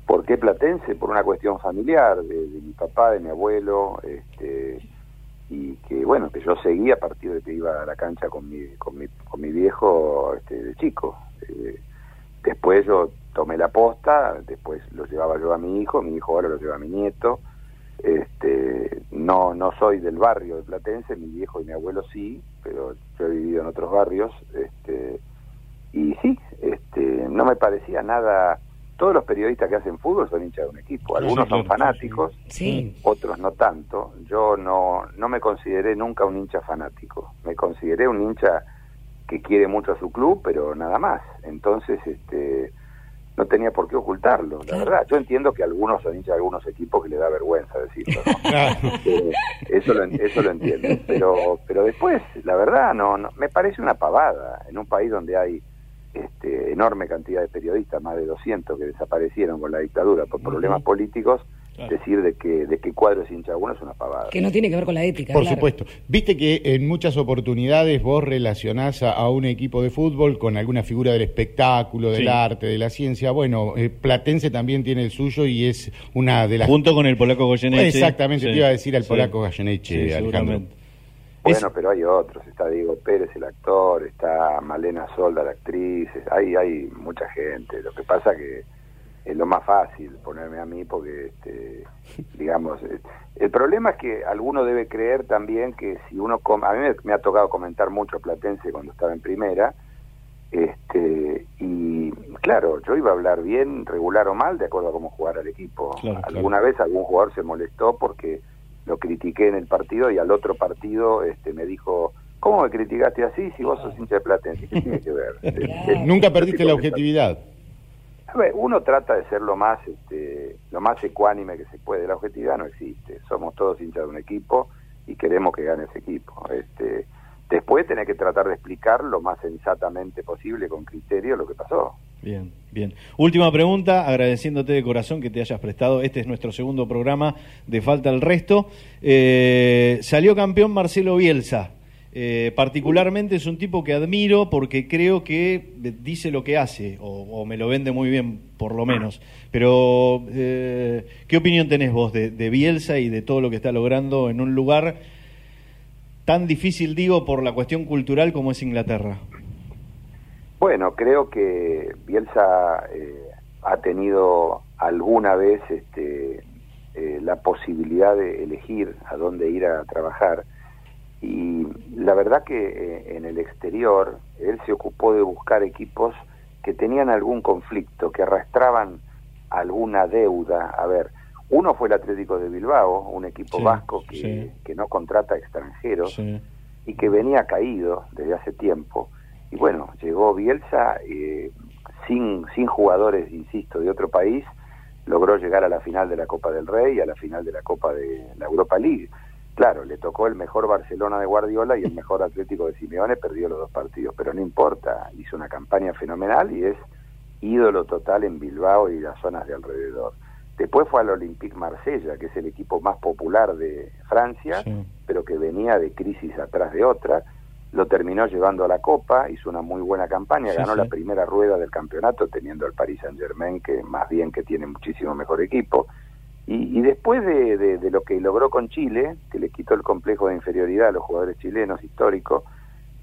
¿Por qué Platense? Por una cuestión familiar, de, de mi papá, de mi abuelo, este, y que bueno, que yo seguía a partir de que iba a la cancha con mi, con mi, con mi viejo este, de chico. Eh, después yo tomé la posta, después lo llevaba yo a mi hijo, mi hijo ahora lo lleva a mi nieto. Este, no, no soy del barrio de Platense, mi viejo y mi abuelo sí, pero yo he vivido en otros barrios, este, y sí, este, no me parecía nada. Todos los periodistas que hacen fútbol son hinchas de un equipo. Algunos Sí, son fanáticos, Sí. otros no tanto. Yo no, no me consideré nunca un hincha fanático. Me consideré un hincha que quiere mucho a su club, pero nada más. Entonces, este, no tenía por qué ocultarlo, la verdad. Yo entiendo que algunos son hinchas de algunos equipos que le da vergüenza decirlo. ¿no? *laughs* Eh, eso, lo, eso lo entiendo. Pero, pero después, la verdad, no, no, me parece una pavada. En un país donde hay este, enorme cantidad de periodistas, más de 200 que desaparecieron con la dictadura por problemas políticos, decir de que de qué cuadro es hincha uno es una pavada. Que no tiene que ver con la ética. Por claro. supuesto. Viste que en muchas oportunidades vos relacionás a, a un equipo de fútbol con alguna figura del espectáculo, del Sí. arte, de la ciencia. Bueno, eh, Platense también tiene el suyo y es una de las... Junto con el polaco Goyeneche. Exactamente, Sí, te iba a decir al sí. polaco Goyeneche, Sí, Alejandro. Bueno, pero hay otros, está Diego Pérez, el actor, está Malena Solda, la actriz, hay, hay mucha gente. Lo que pasa que es lo más fácil ponerme a mí porque, este, digamos, eh, el problema es que alguno debe creer también que si uno, a mí me, me ha tocado comentar mucho Platense cuando estaba en primera, este, y claro, yo iba a hablar bien, regular o mal, de acuerdo a cómo jugara el equipo. Claro, claro. Alguna vez algún jugador se molestó porque lo critiqué en el partido y al otro partido este, me dijo, ¿cómo me criticaste así si vos sos hincha de Platense? ¿Qué tiene que ver? *laughs* Este, Nunca perdiste la objetividad. a ver, uno trata de ser lo más, este, lo más ecuánime que se puede. La objetividad no existe. Somos todos hinchas de un equipo y queremos que gane ese equipo. Este, después tenés que tratar de explicar lo más sensatamente posible, con criterio, lo que pasó. Bien, bien. Última pregunta, agradeciéndote de corazón que te hayas prestado. Este es nuestro segundo programa de Falta el Resto. Eh, salió campeón Marcelo Bielsa. Eh, particularmente es un tipo que admiro porque creo que dice lo que hace, o, o me lo vende muy bien, por lo menos. Pero, eh, ¿qué opinión tenés vos de, de Bielsa y de todo lo que está logrando en un lugar tan difícil, digo, por la cuestión cultural como es Inglaterra? Bueno, creo que Bielsa eh, ha tenido alguna vez este, eh, la posibilidad de elegir a dónde ir a trabajar y la verdad que eh, en el exterior él se ocupó de buscar equipos que tenían algún conflicto, que arrastraban alguna deuda. A ver, uno fue el Atlético de Bilbao, un equipo Sí, vasco que, sí. que no contrata extranjeros Sí. y que venía caído desde hace tiempo. Y bueno, llegó Bielsa eh, sin, sin jugadores, insisto, de otro país, logró llegar a la final de la Copa del Rey y a la final de la Copa de la Europa League. Claro, le tocó el mejor Barcelona de Guardiola y el mejor Atlético de Simeone, perdió los dos partidos, pero no importa, hizo una campaña fenomenal y es ídolo total en Bilbao y las zonas de alrededor. Después fue al Olympique Marsella, que es el equipo más popular de Francia, pero que venía de crisis atrás de otra. Lo terminó llevando a la Copa, hizo una muy buena campaña, Sí, ganó sí. la primera rueda del campeonato teniendo al Paris Saint Germain, que más bien que tiene muchísimo mejor equipo. Y, y después de, de- de lo que logró con Chile, que le quitó el complejo de inferioridad a los jugadores chilenos históricos,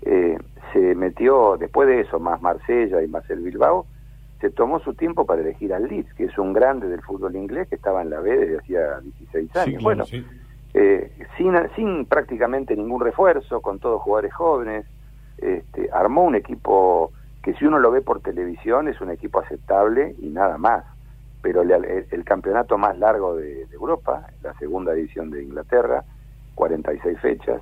eh, se metió, después de eso, más Marsella y más el Bilbao, se tomó su tiempo para elegir al Leeds, que es un grande del fútbol inglés que estaba en la B desde hacía 16 años. bueno, eh, sin, sin prácticamente ningún refuerzo, con todos jugadores jóvenes, este, armó un equipo que si uno lo ve por televisión es un equipo aceptable y nada más. Pero el, el campeonato más largo de, de Europa, la segunda división de Inglaterra, 46 fechas,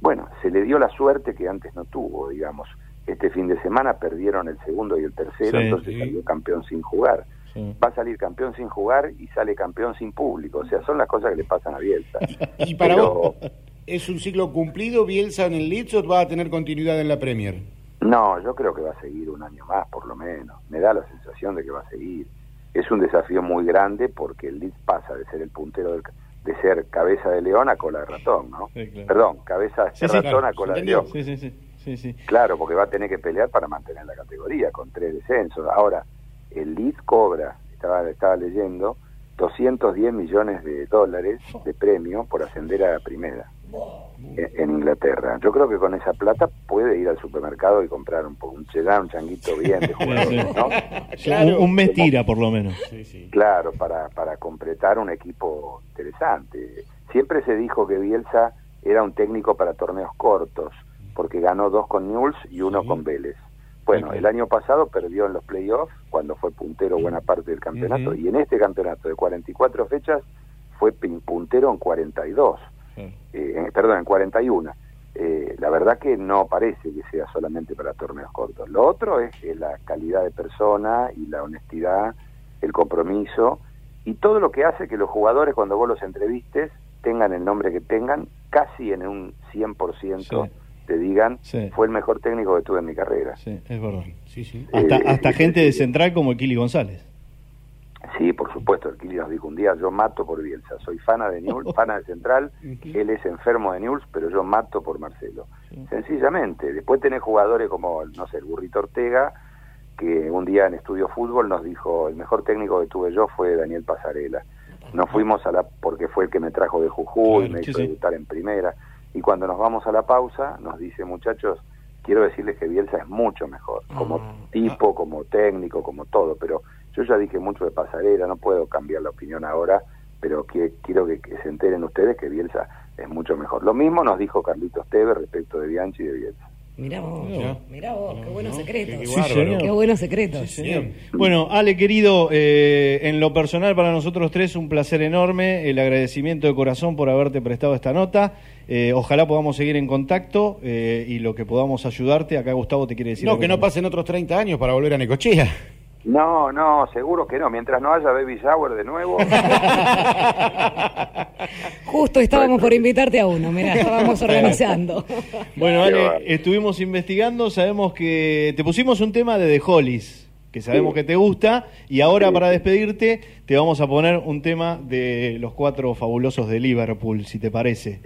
bueno, se le dio la suerte que antes no tuvo, digamos. Este fin de semana perdieron el segundo y el tercero, Sí, entonces sí. salió campeón sin jugar. Va a salir campeón sin jugar y sale campeón sin público. O sea, son las cosas que le pasan a Bielsa. Y para Pero- vos, ¿es un ciclo cumplido Bielsa en el Leeds o va a tener continuidad en la Premier? No, yo creo que va a seguir un año más, por lo menos. Me da la sensación de que va a seguir. Es un desafío muy grande porque el Leeds pasa de ser el puntero del, de ser cabeza de león a cola de ratón, ¿no? Sí, claro. Perdón, cabeza de Sí, sí, ratón claro, a cola de león. Sí, sí, sí, sí, sí. Claro, porque va a tener que pelear para mantener la categoría con tres descensos. Ahora, el Leeds cobra, estaba, estaba leyendo, 210 millones de dólares de premio por ascender a la primera en, Inglaterra. Yo creo que con esa plata puede ir al supermercado y comprar un, un cheddar, un changuito bien de jugadores, ¿no? Un, un mes tira, por lo menos. Claro, para, para completar un equipo interesante. Siempre se dijo que Bielsa era un técnico para torneos cortos, porque ganó dos con Newell's y uno con Vélez. Bueno, el año pasado perdió en los playoffs, cuando fue puntero buena parte del campeonato, y en este campeonato de 44 fechas fue puntero en 42, eh, en- perdón, en 41. Eh, la verdad que no parece que sea solamente para torneos cortos. Lo otro es que la calidad de persona y la honestidad, el compromiso y todo lo que hace que los jugadores cuando vos los entrevistes tengan el nombre que tengan, casi en un 100% te digan, Sí. fue el mejor técnico que tuve en mi carrera. Sí, es verdad. Sí, sí. Hasta, Eh, hasta gente de central como Kili González. Sí, por supuesto, el Kili nos dijo un día, yo mato por Bielsa, soy fana de Newell's, *laughs* fana de Central, él es enfermo de Newell's, pero yo mato por Marcelo. Sencillamente, después tenés jugadores como, no sé, el Burrito Ortega, que un día en Estudio Fútbol nos dijo, el mejor técnico que tuve yo fue Daniel Pasarela. Nos fuimos a la, porque fue el que me trajo de Jujuy, Claro, me hizo sí. debutar en primera. Y cuando nos vamos a la pausa, nos dice, muchachos, quiero decirles que Bielsa es mucho mejor, como tipo, como técnico, como todo, pero yo ya dije mucho de pasarela, no puedo cambiar la opinión ahora, pero que, quiero que, que se enteren ustedes que Bielsa es mucho mejor. Lo mismo nos dijo Carlitos Tevez respecto de Bianchi y de Bielsa. Mirá vos, mirá vos, qué buenos secretos. qué buenos secretos. Señor. Bueno, Ale, querido, eh, en lo personal para nosotros tres un placer enorme, el agradecimiento de corazón por haberte prestado esta nota. Eh, ojalá podamos seguir en contacto eh, y lo que podamos ayudarte. Acá Gustavo te quiere decir. No, que no pasen otros 30 años para volver a Necochea. No, no, seguro que no. Mientras no haya baby shower de nuevo. *laughs* Justo estábamos por invitarte a uno, mirá, estábamos organizando. Bueno, Ale, estuvimos investigando, sabemos que te pusimos un tema de The Hollies, que sabemos Sí. que te gusta, y ahora Sí. para despedirte te vamos a poner un tema de los cuatro fabulosos de Liverpool, si te parece.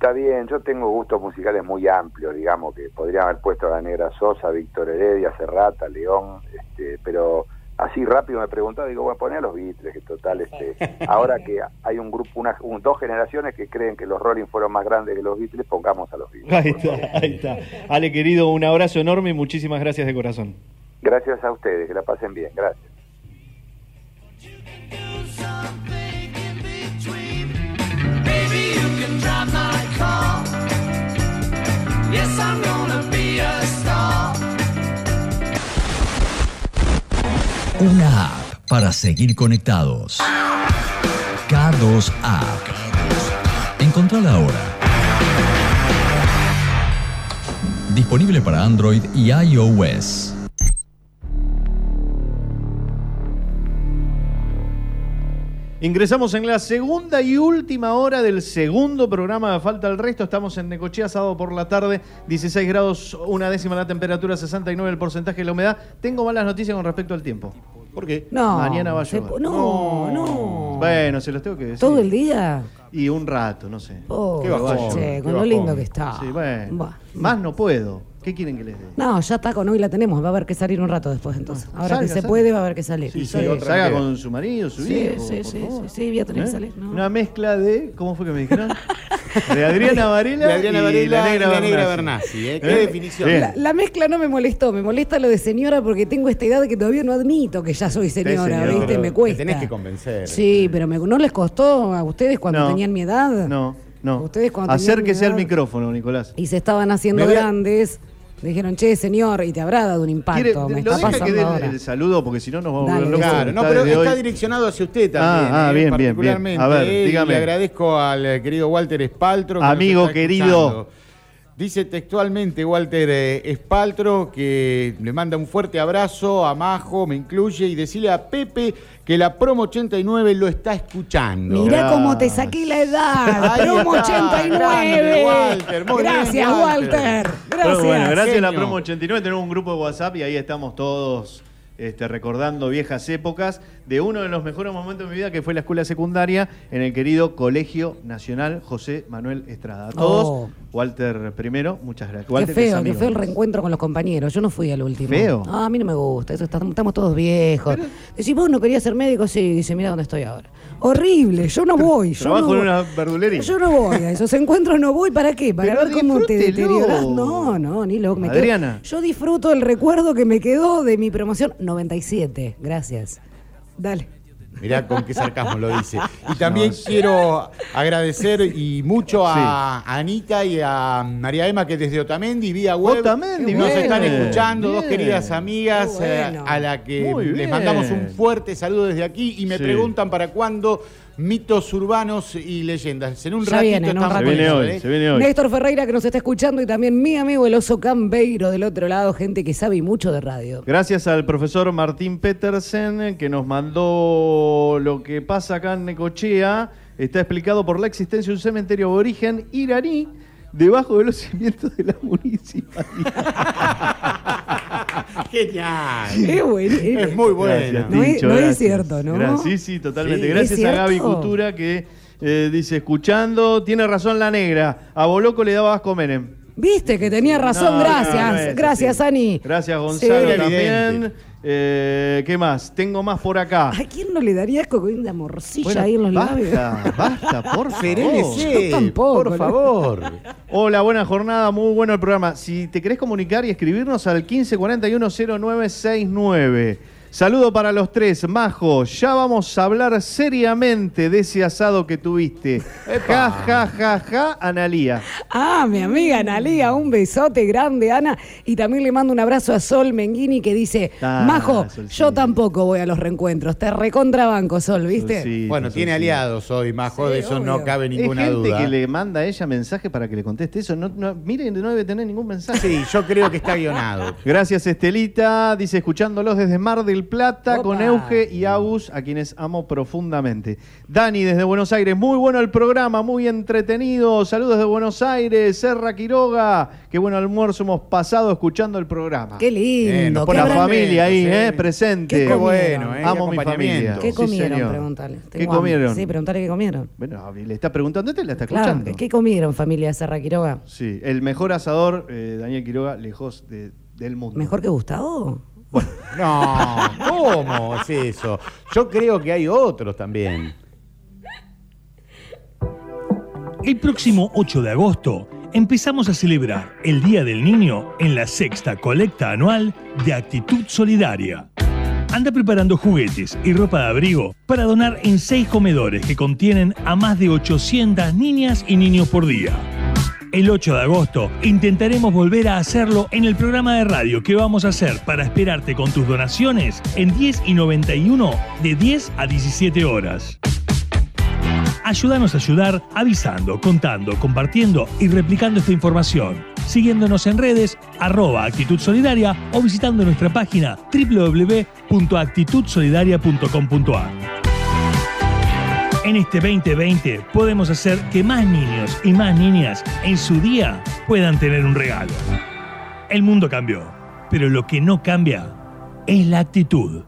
Está bien, yo tengo gustos musicales muy amplios, digamos, que podrían haber puesto a la Negra Sosa, Víctor Heredia, Serrata, León, este, pero así rápido me preguntaba, digo, voy a poner a los Beatles, que total, este, ahora que hay un grupo, una, un- dos generaciones que creen que los Rolling fueron más grandes que los Beatles, pongamos a los Beatles. Ahí está, ahí está. Ale, querido, un abrazo enorme y muchísimas gracias de corazón. Gracias a ustedes, que la pasen bien, gracias. Una app para seguir conectados. K2 App. Encontrala ahora. Disponible para Android y iOS. Ingresamos en la segunda y última hora del segundo programa de Falta el Resto. Estamos en Necochea, sábado por la tarde, 16 grados, una décima la temperatura, 69 el porcentaje de la humedad. Tengo malas noticias con respecto al tiempo. ¿Por qué? No. Mañana va a llover. No, no. Bueno, se los tengo que decir. ¿Todo el día? Y un rato, no sé. Oh, Qué bajón, che, qué con lo bajón. lindo que está. Sí, bueno. Más no puedo. ¿Qué quieren que les dé? No, ya está con hoy la tenemos, va a haber que salir un rato después entonces. Ahora Salga, que se salga. puede va a haber que salir. Sí, Sí, sí, sí. salga con su marido, su Sí, hijo. sí, por sí, favor. sí, sí, voy a tener que ¿Eh? salir, no. Una mezcla de. ¿Cómo fue que me dijeron? *laughs* De Adriana Varela, De Adriana y Varela la negra y la negra Bernasi. Bernasi, ¿eh? Qué definición. La, la mezcla no me molestó, me molesta lo de señora porque tengo esta edad que todavía no admito que ya soy señora. ¿viste? Me Te cuesta. tenés que convencer. Sí, pero me- ¿no les costó a ustedes cuando No. tenían mi edad? No, no. Ustedes cuando tenían Acérquese al micrófono, Nicolás. Y se estaban haciendo a- grandes. Dijeron, che, señor, y te habrá dado un impacto. ¿Quiere- me lo está deja que dé ahora. el, el saludo porque si no nos vamos a Dale, volver locos. Claro, no, Está pero está hoy- direccionado hacia usted también. Ah, ah, eh, bien, bien, bien. particularmente, A ver, eh, y dígame. le agradezco al eh, querido Walter Espaltro. que nos Amigo está querido. escuchando. Dice textualmente Walter eh, Espaltro que le manda un fuerte abrazo a Majo, me incluye, y decirle a Pepe que la promo 89 lo está escuchando. Mirá cómo te saqué la edad. Promo está, 89. grande, Walter, muy bien, Gracias, Walter. Walter. Gracias. bueno, gracias a la promo 89 tenemos un grupo de WhatsApp y ahí estamos todos este, recordando viejas épocas de uno de los mejores momentos de mi vida que fue la escuela secundaria en el querido Colegio Nacional José Manuel Estrada. A todos, Oh. Walter primero, muchas gracias. Qué Walter, que es feo, qué amigo feo el reencuentro con los compañeros. Yo no fui al último. ¿Feo? Ah, a mí no me gusta. Eso está- estamos todos viejos. Decís, vos no querías ser médico, sí. Dice, mira dónde estoy ahora. Horrible, yo no voy. Yo Trabajo no en una verdulería. Yo no voy a esos encuentros, no voy. ¿Para qué? Para Pero ver cómo te deterioras. No, no, ni loco. me quedo- Adriana. Yo disfruto el recuerdo que me quedó de mi promoción 97. Gracias. Dale. Mirá con qué sarcasmo lo dice. Y también quiero agradecer y mucho a Anita y a María Emma que desde Otamendi, vía web, Otamendi, nos bien. están escuchando, dos queridas amigas eh, bueno. a la que les mandamos un fuerte saludo desde aquí y me Sí. preguntan para cuándo mitos urbanos y leyendas. En un Ya ratito viene, en un estamos Se viene hoy, ¿eh? se viene hoy. Néstor Ferreira que nos está escuchando y también mi amigo el oso Cambeiro del otro lado, gente que sabe mucho de radio. Gracias al profesor Martín Petersen que nos mandó lo que pasa acá en Necochea. Está explicado por la existencia de un cementerio aborigen iraní debajo de los cimientos de la municipalidad. *laughs* *laughs* Genial. Qué bueno. Es muy bueno. Gracias, No es- no cierto, ¿no? Gracias. Sí, sí, totalmente. Sí. Gracias ¿Es a Gaby? Cultura que eh, dice, escuchando, tiene razón la negra. A Boloco le daba asco Menem. Viste que tenía razón, No, gracias. no, no es gracias, así. Ani. Gracias, Gonzalo, Sí. también. Eh, ¿Qué más? Tengo más por acá. ¿A quién no le daría asco con una morcilla Bueno, ahí en los basta, labios? basta, por *laughs* favor. Yo tampoco, por ¿no? favor. *laughs* Hola, buena jornada, muy bueno el programa. Si te querés comunicar y escribirnos al 1541-0969. Saludo para los tres. Majo, ya vamos a hablar seriamente de ese asado que tuviste. Ja, ja, ja, ja, Analía. Ah, mi amiga Analia, un besote grande, Ana. Y también le mando un abrazo a Sol Menghini que dice, Ah, Majo, yo tampoco voy a los reencuentros. Te recontrabanco, Sol, ¿viste? Solcito, Bueno, tiene aliados hoy, Majo, Sí, de eso no cabe Es ninguna gente duda. que le manda a ella mensaje para que le conteste eso. No, no, miren, no debe tener ningún mensaje. Sí, yo creo que está guionado. Gracias, Estelita. Dice, escuchándolos desde Mar del Plata Opa. con Euge y Agus, a quienes amo profundamente. Dani, desde Buenos Aires. Muy bueno el programa, muy entretenido. Saludos de Buenos Aires. Serra Quiroga. Qué buen almuerzo hemos pasado escuchando el programa. Qué lindo. Eh, Con la familia ahí, sí. eh, presente. Qué bueno, eh, Amo mi familia. ¿Qué Sí, comieron? señor. Pregúntale. ¿Qué comieron? Sí, preguntale qué comieron. Bueno, le está preguntando, ¿usted la está Claro, escuchando? ¿qué comieron, familia Serra Quiroga? Sí, el mejor asador, eh, Daniel Quiroga, lejos de- del mundo. ¿Mejor que Gustavo? No, ¿cómo es eso? Yo creo que hay otros también. El próximo 8 de agosto empezamos a celebrar el Día del Niño en la sexta colecta anual de Actitud Solidaria. Anda preparando juguetes y ropa de abrigo para donar en seis comedores que contienen a más de 800 niñas y niños por día. El 8 de agosto intentaremos volver a hacerlo en el programa de radio que vamos a hacer para esperarte con tus donaciones en 10 y 91 de 10 a 17 horas. Ayúdanos a ayudar avisando, contando, compartiendo y replicando esta información. Siguiéndonos en redes, arroba actitud solidaria o visitando nuestra página www.actitudsolidaria.com.ar. En este 2020 podemos hacer que más niños y más niñas en su día puedan tener un regalo. El mundo cambió, pero lo que no cambia es la actitud.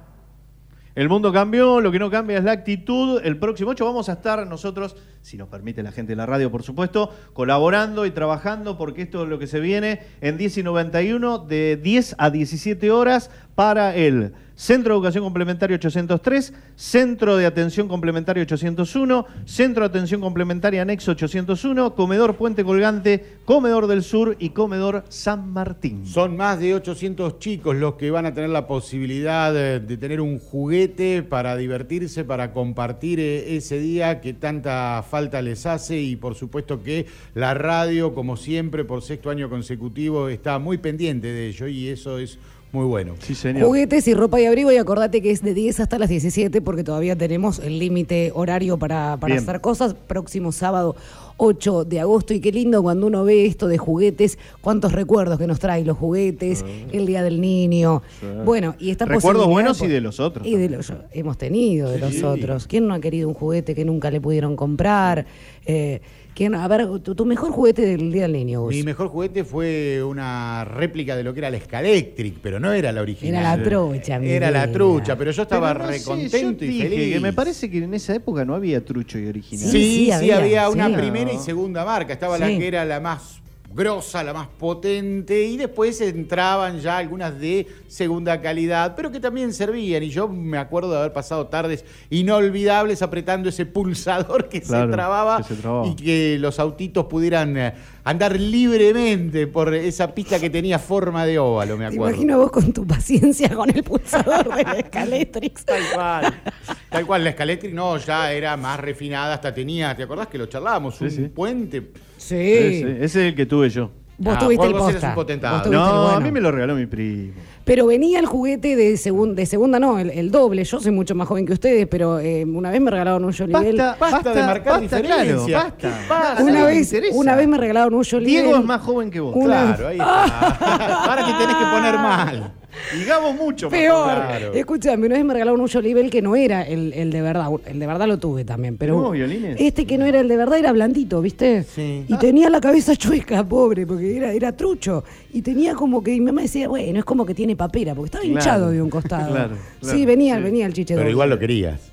El mundo cambió, lo que no cambia es la actitud. El próximo 8 vamos a estar nosotros, si nos permite la gente de la radio, por supuesto, colaborando y trabajando porque esto es lo que se viene en 10 y 91 de 10 a 17 horas para el Centro de Educación Complementaria 803, Centro de Atención Complementaria 801, Centro de Atención Complementaria Anexo 801, Comedor Puente Colgante, Comedor del Sur y Comedor San Martín. Son más de 800 chicos los que van a tener la posibilidad de, de tener un juguete para divertirse, para compartir eh, ese día que tanta falta les hace y por supuesto que la radio, como siempre, por sexto año consecutivo, está muy pendiente de ello y eso es muy bueno. Sí, señor. Juguetes y ropa y abrigo y acordate que es de 10 hasta las 17 porque todavía tenemos el límite horario para, para hacer cosas. Próximo sábado 8 de agosto y qué lindo cuando uno ve esto de juguetes, cuántos recuerdos que nos traen los juguetes, el Día del Niño. Sí. Bueno, y esta Recuerdos buenos y de los otros Y de los hemos tenido de los otros. ¿Quién no ha querido un juguete que nunca le pudieron comprar? Eh, ¿quién- a ver, tu, tu mejor juguete del Día del Niño. Mi mejor juguete fue una réplica de lo que era la Scalectric, pero no era la original. Era la trucha, mi Era la trucha, pero yo estaba Pero no sé, recontento yo y dije feliz. que me parece que en esa época no había trucho y original. Sí, sí, sí, había, había, una sí. primera y segunda marca. Estaba la que era la más grosa, la más potente, y después entraban ya algunas de segunda calidad, pero que también servían. Y yo me acuerdo de haber pasado tardes inolvidables apretando ese pulsador que, Claro, se, trababa, que se trababa. y que los autitos pudieran eh, andar libremente por esa pista que tenía forma de óvalo, me Te acuerdo. imagino vos con tu paciencia con el pulsador de la Escaletrix. *laughs* Tal cual. Tal cual, la Escalectric no, ya era más refinada, hasta tenía, ¿te acordás que lo charlábamos? un sí. puente. Sí. Ese es el que tuve yo. Vos Ah, tuviste el vos eres posta. un potentado. Vos tuviste el No, bueno. a mí me lo regaló mi primo. Pero venía el juguete de, segun- de segunda, no, el, el doble. Yo soy mucho más joven que ustedes, pero eh, una vez me regalaron un Jolibel. Basta, Basta de marcar basta, diferencias. claro, basta. Una Nadie le vez, interesa. una vez me regalaron un Jolibel. Diego es más joven que vos. Una- Claro, ahí está. *laughs* Ahora te tenés que poner mal. Gabo mucho Peor. Claro. Escúchame, una vez me regalaron un Jolibel que no era el, el de verdad. El de verdad lo tuve también, pero. ¿Tenemos violines? Este que no era el de verdad era blandito, ¿viste? Sí. Y tenía la cabeza chueca, pobre, porque era, era trucho. Y tenía como que. Y mi mamá decía, bueno, es como que tiene papera, porque estaba Claro. hinchado de un costado. *laughs* Claro, claro, sí, venía, sí. venía el chiche Pero igual lo querías.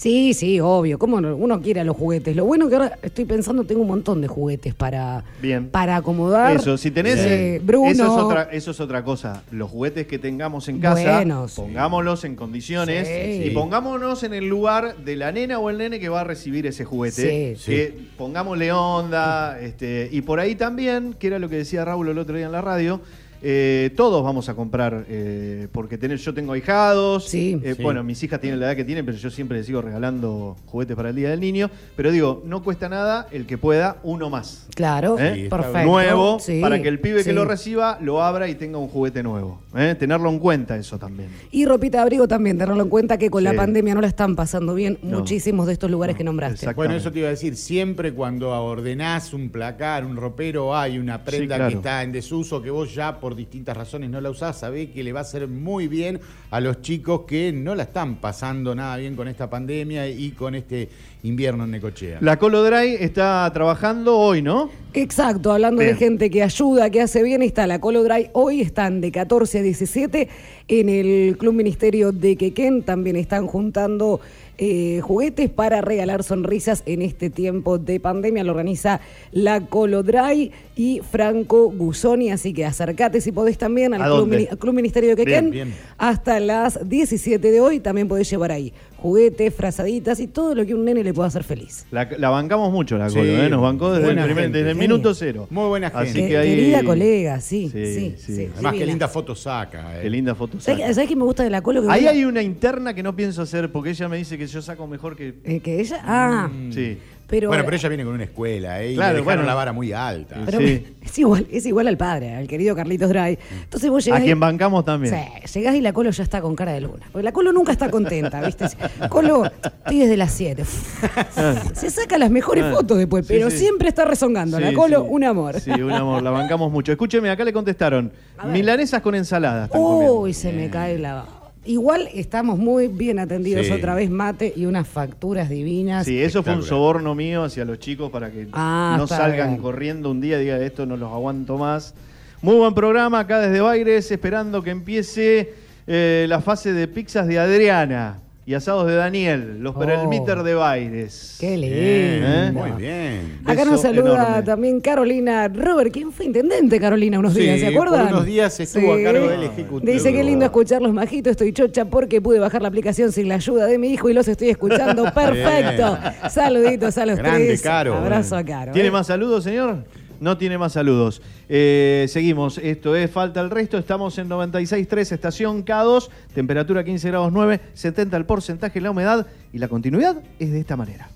Sí, sí, obvio. ¿Cómo no? uno quiere a los juguetes? Lo bueno que ahora estoy pensando, tengo un montón de juguetes para, Bien. para acomodar. Eso, si tenés. Eh, eh, Bruno. Eso es, otra, eso es otra cosa. Los juguetes que tengamos en casa, pongámoslos en condiciones Sí. y pongámonos en el lugar de la nena o el nene que va a recibir ese juguete. Sí. Que pongámosle onda. Este, y por ahí también, que era lo que decía Raúl el otro día en la radio. Eh, todos vamos a comprar, eh, porque tener, yo tengo ahijados. eh, Sí. Bueno, mis hijas tienen la edad que tienen, pero yo siempre les sigo regalando juguetes para el Día del Niño. Pero digo, no cuesta nada el que pueda, uno más. Claro, ¿Eh? Sí, perfecto. Nuevo, Sí, para que el pibe sí. que lo reciba lo abra y tenga un juguete nuevo. ¿eh? Tenerlo en cuenta eso también. Y ropita de abrigo también, tenerlo en cuenta que con la pandemia no la están pasando bien No. muchísimos de estos lugares que nombraste. Bueno, eso te iba a decir, siempre cuando ordenás un placar, un ropero, hay una prenda claro. que está en desuso, que vos ya por distintas razones no la usás, sabés que le va a hacer muy bien a los chicos que no la están pasando nada bien con esta pandemia y con este invierno en Necochea. La Colo Dry está trabajando hoy, ¿no? Exacto, hablando de gente que ayuda, que hace bien, está la Colo Dry. Hoy están de 14 a 17 en el Club Ministerio de Quequén. También están juntando eh, juguetes para regalar sonrisas en este tiempo de pandemia. Lo organiza la Colo Dry y Franco Gusoni. Así que acércate si podés también al ¿A Club, Ministerio de Quequén. Bien, bien. Hasta las 17 de hoy también podés llevar ahí juguetes, frazaditas y todo lo que un nene le pueda hacer feliz. La, la bancamos mucho la Sí, Colo, ¿eh? Nos bancó desde el, buena primer- gente. desde el Genia. minuto cero. Muy buena Así gente. que ahí... Querida colega, sí, Sí, sí, sí. sí. Además, qué linda foto saca. eh. Qué linda foto. ¿Sabes, saca. qué- sabes qué me gusta de la Colo? Que Ahí hay una interna que no pienso hacer porque ella me dice que yo saco mejor que... eh, que ella. Ah, Sí. Pero. bueno, pero ella viene con una escuela, ¿eh? Y Claro, le bueno. la vara muy alta. pero sí. es igual, es igual al padre, al querido Carlitos Dry. Entonces vos A llegás. y- quien bancamos también. Sí, llegás y la Colo ya está con cara de luna. Porque la Colo nunca está contenta, ¿viste? Colo, estoy desde las 7. *laughs* Se saca las mejores Ah, fotos después, pero sí. siempre está rezongando. la Colo, sí. un amor. Sí, un amor, la bancamos mucho. Escúcheme, acá le contestaron. Milanesas con ensalada están comiendo. Uy, se me cae la. Igual estamos muy bien atendidos Sí. otra vez, mate, y unas facturas divinas. Sí, eso fue un soborno mío hacia los chicos para que Ah, no salgan bien. corriendo un día y digan esto no los aguanto más. Muy buen programa acá desde Baires, esperando que empiece eh, la fase de pizzas de Adriana y asados de Daniel, los Oh. perelmiter de Baires. Qué lindo. ¿Eh? Muy bien. Acá nos saluda enorme. también Carolina Robert, quien fue intendente Carolina unos Sí, días, ¿se acuerdan? por unos días estuvo a cargo del Ejecutivo. Dice que lindo escuchar los majitos, estoy chocha porque pude bajar la aplicación sin la ayuda de mi hijo y los estoy escuchando. *laughs* Perfecto. Saluditos a los Grande, tres. Caro. Abrazo a Caro. ¿Tiene ¿eh? más saludos, señor? No tiene más saludos. Eh, seguimos. Esto es Falta el Resto. Estamos en 96.3, estación K2, temperatura 15 grados 9, 70 el porcentaje, la humedad y la continuidad es de esta manera.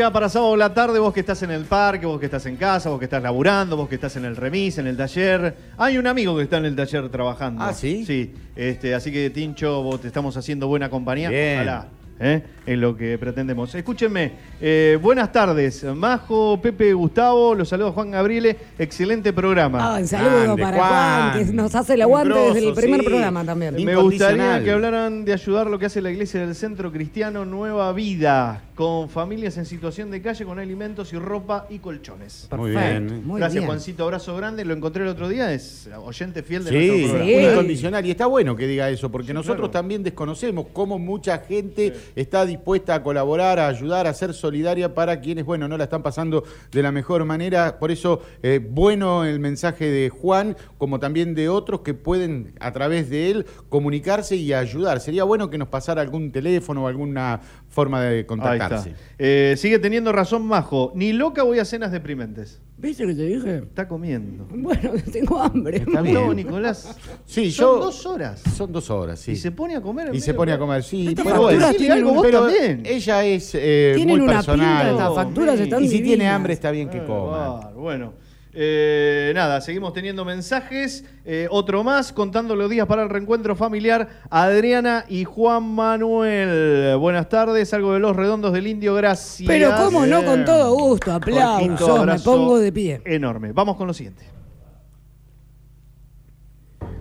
Música para sábado la tarde, vos que estás en el parque, vos que estás en casa, vos que estás laburando, vos que estás en el remis, en el taller. Hay un amigo que está en el taller trabajando. Ah, ¿sí? Sí. Este, así que, Tincho, vos te estamos haciendo buena compañía. Bien. Ojalá. ¿eh? Es lo que pretendemos. Escúchenme, eh, buenas tardes. Majo, Pepe, Gustavo, los saludos Juan Gabriele. Excelente programa. Ah, un saludo Grande, para Juan, Juan. que nos hace el aguante grosso, desde el primer sí. programa también. Me gustaría que hablaran de ayudar lo que hace la iglesia del Centro Cristiano Nueva Vida, con familias en situación de calle, con alimentos y ropa y colchones. Muy Perfecto, bien. muy Gracias, bien. Juancito. Abrazo grande. Lo encontré el otro día. Es oyente fiel de Sí, nuestro programa. Sí. incondicional. Y está bueno que diga eso, porque Sí, nosotros claro. también desconocemos cómo mucha gente está dispuesta a colaborar, a ayudar, a ser solidaria para quienes, bueno, no la están pasando de la mejor manera. Por eso, eh, bueno el mensaje de Juan, como también de otros que pueden, a través de él, comunicarse y ayudar. Sería bueno que nos pasara algún teléfono o alguna forma de Ahí contactarse. está. Eh, sigue teniendo razón, Majo. Ni loca voy a cenas deprimentes. ¿Viste que te dije? Está comiendo. Bueno, *laughs* tengo hambre. Está No, bien. Nicolás. Sí, Son yo. dos horas. Son dos horas, sí. Y se pone a comer. en Y se pone a comer, sí. Estas Pero facturas tienen algo vos Pero también. ella es eh, Tienen muy una personal. pinta, estas facturas están y si tiene hambre está bien que Eh, coma. Bueno, eh, nada, seguimos teniendo mensajes. Eh, otro más, contando los días para el reencuentro familiar. Adriana y Juan Manuel. Buenas tardes, algo de los redondos del indio, gracias. Pero cómo no, con todo gusto. Aplausos, me abrazo pongo de pie. Enorme. Vamos con lo siguiente.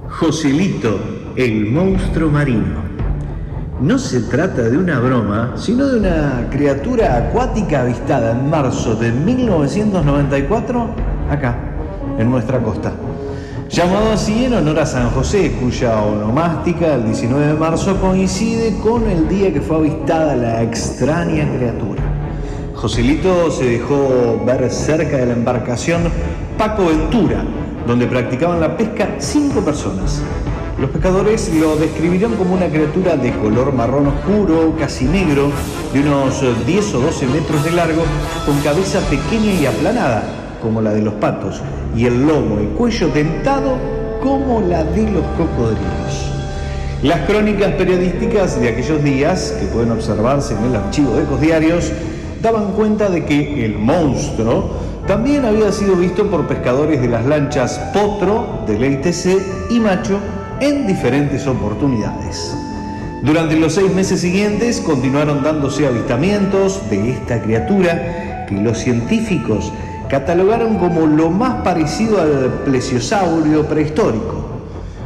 Joselito, el monstruo marino. No se trata de una broma, sino de una criatura acuática avistada en marzo de 1994 acá, en nuestra costa. Llamado así en honor a San José, cuya onomástica el 19 de marzo coincide con el día que fue avistada la extraña criatura. Joselito se dejó ver cerca de la embarcación Paco Ventura, donde practicaban la pesca cinco personas. Los pescadores lo describirán como una criatura de color marrón oscuro, casi negro, de unos 10 o 12 metros de largo, con cabeza pequeña y aplanada, como la de los patos, y el lomo y cuello dentado como la de los cocodrilos. Las crónicas periodísticas de aquellos días, que pueden observarse en el archivo de Ecos Diarios, daban cuenta de que el monstruo también había sido visto por pescadores de las lanchas Potro, del ITC y Macho en diferentes oportunidades. Durante los seis meses siguientes continuaron dándose avistamientos de esta criatura que los científicos catalogaron como lo más parecido al plesiosaurio prehistórico.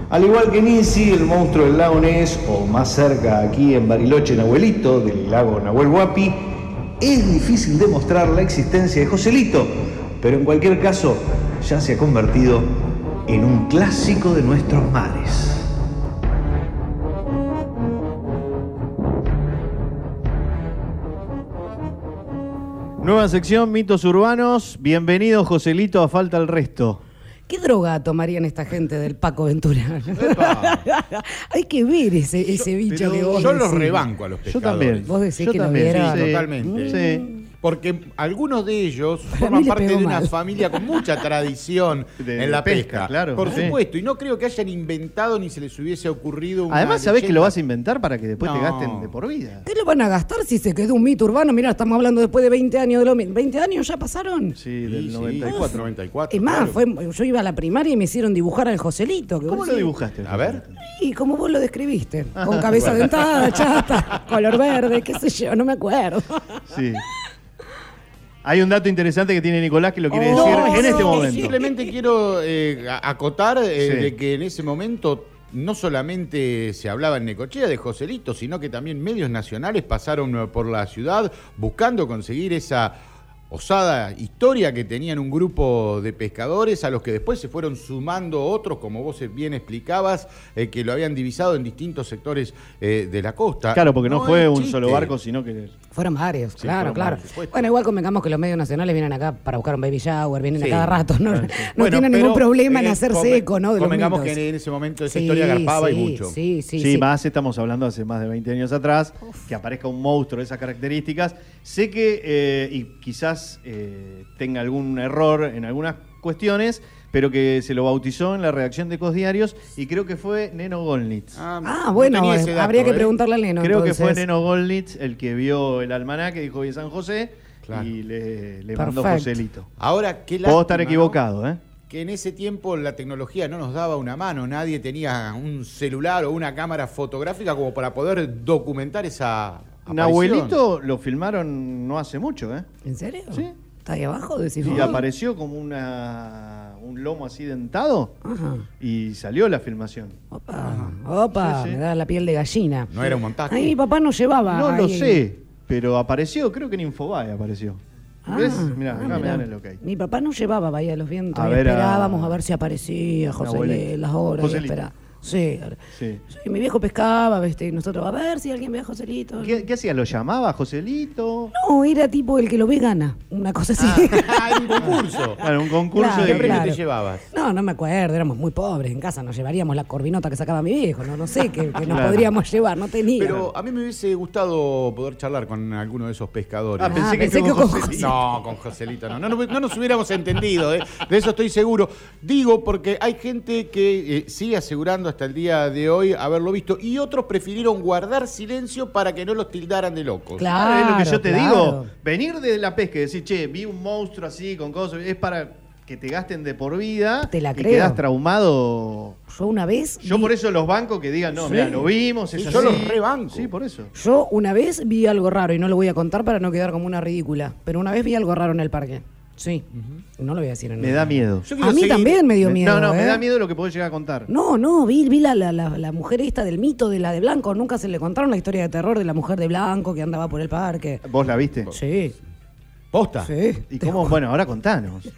Al igual que Nisi, el monstruo del lago o más cerca aquí en Bariloche, Nahuelito, del lago Nahuel Huapi, es difícil demostrar la existencia de Joselito, pero en cualquier caso ya se ha convertido en un clásico de nuestros mares. Nueva sección, mitos urbanos. Bienvenido, Joselito, a falta el resto. ¿Qué droga tomarían esta gente del Paco Ventura? *laughs* Hay que ver ese, ese bicho que vos Yo los decís. rebanco a los Yo pescadores. también. Vos decís Yo que lo también, vieron. sí, Totalmente. Sí. Porque algunos de ellos forman parte de una mal. familia con mucha tradición *laughs* De- en la pesca, pesca. claro. Por Sí. supuesto. Y no creo que hayan inventado ni se les hubiese ocurrido una Además, sabés que lo vas a inventar para que después te gasten de por vida. ¿Qué lo van a gastar si se quedó un mito urbano? Mira, estamos hablando después de 20 años de lo mismo. ¿20 años ya pasaron? Sí, del Sí, sí, 94. 94. Es más, claro. fue, yo iba a la primaria y me hicieron dibujar al Joselito. que ¿Cómo lo dibujaste? A ver. Y como vos lo describiste, *laughs* con cabeza dentada, chata, *laughs* color verde, qué sé yo, no me acuerdo. Sí. Hay un dato interesante que tiene Nicolás que lo quiere Oh, decir no, en este no, momento. Simplemente quiero eh, acotar eh, Sí. de que en ese momento no solamente se hablaba en Necochea de Joselito, sino que también medios nacionales pasaron eh, por la ciudad buscando conseguir esa osada historia que tenían un grupo de pescadores a los que después se fueron sumando otros, como vos bien explicabas, eh, que lo habían divisado en distintos sectores eh, de la costa. Claro, porque no, fue un solo barco, sino que. Fueron varios, claro, fueron claro. varios, supuesto. Bueno, igual convengamos que los medios nacionales vienen acá para buscar un baby shower, vienen Sí. a cada rato, no, no Bueno, tienen ningún problema en eh, hacerse eco, ¿no? De convengamos que en ese momento esa Sí, historia garpaba y sí, mucho. Sí, sí, Sí, sí. más estamos hablando hace más de 20 años atrás, que aparezca un monstruo de esas características. Sé que, eh, y quizás eh, tenga algún error en algunas cuestiones, pero que se lo bautizó en la redacción de Ecos Diarios y creo que fue Neno Goldnitz. Ah, bueno, eh, habría que preguntarle al neno. Creo que fue. Neno Goldnitz el que vio el almanaque, dijo hoy es San José y le, le mandó. Joselito. Ahora, qué Puedo estar equivocado, ¿eh? Que en ese tiempo la tecnología no nos daba una mano, nadie tenía un celular o una cámara fotográfica como para poder documentar esa aparición. Nahuelito lo filmaron no hace mucho, ¿eh? ¿En serio? Sí. ¿Está ahí abajo? Decís Y apareció como una un lomo así dentado Ajá. y salió la filmación. Opa, Sí, sí. me da la piel de gallina. No era un montaje. Ay, mi papá no llevaba. No lo ahí- sé, pero apareció, creo que en Infobae apareció. Ah, ¿Ves? Mirá, ah, acá me mirá. dan el ok. Mi papá no llevaba Bahía de los Vientos. A y ver, a- esperábamos a... ver si aparecía José las horas. y Sí, mi viejo pescaba, ¿viste? y nosotros a ver si alguien ve a Joselito. ¿Qué, qué hacía? ¿Lo llamaba Joselito? No, era tipo el que lo ve gana. Una cosa así. Ah, *laughs* un concurso. Claro, un concurso Claro, de ¿Qué premio claro. te llevabas? No, no me acuerdo, éramos muy pobres en casa, nos llevaríamos la corvinota que sacaba mi viejo, no, no sé qué, nos Claro. podríamos llevar, no tenía. Pero a mí me hubiese gustado poder charlar con alguno de esos pescadores. Ah, pensé que pensé con que con Joselito. No, con Joselito no. No, no, no nos hubiéramos entendido, ¿eh? de eso estoy seguro. Digo porque hay gente que eh, sigue asegurando hasta el día de hoy haberlo visto y otros prefirieron guardar silencio para que no los tildaran de locos. Claro. Ah, es lo que yo te claro. digo. Venir de la pesca y decir, che, vi un monstruo así con cosas, es para que te gasten de por vida Te la y creo. quedas traumado. Yo una vez. Yo vi- por eso los bancos que digan, no, Sí. mira, lo vimos, es Sí, así. yo los rebanco. Sí, por eso. Yo una vez vi algo raro y no lo voy a contar para no quedar como una ridícula. Pero una vez vi algo raro en el parque. Sí. No lo voy a decir en Me da miedo. Yo quiero A mí seguir- también me dio miedo. no, no, me ¿eh? da miedo lo que podés llegar a contar. No, no, vi, vi la, la, la, la mujer esta del mito de la de Blanco. Nunca se le contaron la historia de terror de la mujer de Blanco que andaba por el parque. ¿Vos la viste? Sí, ¿Posta? sí. ¿Y cómo? Bueno, ahora contanos.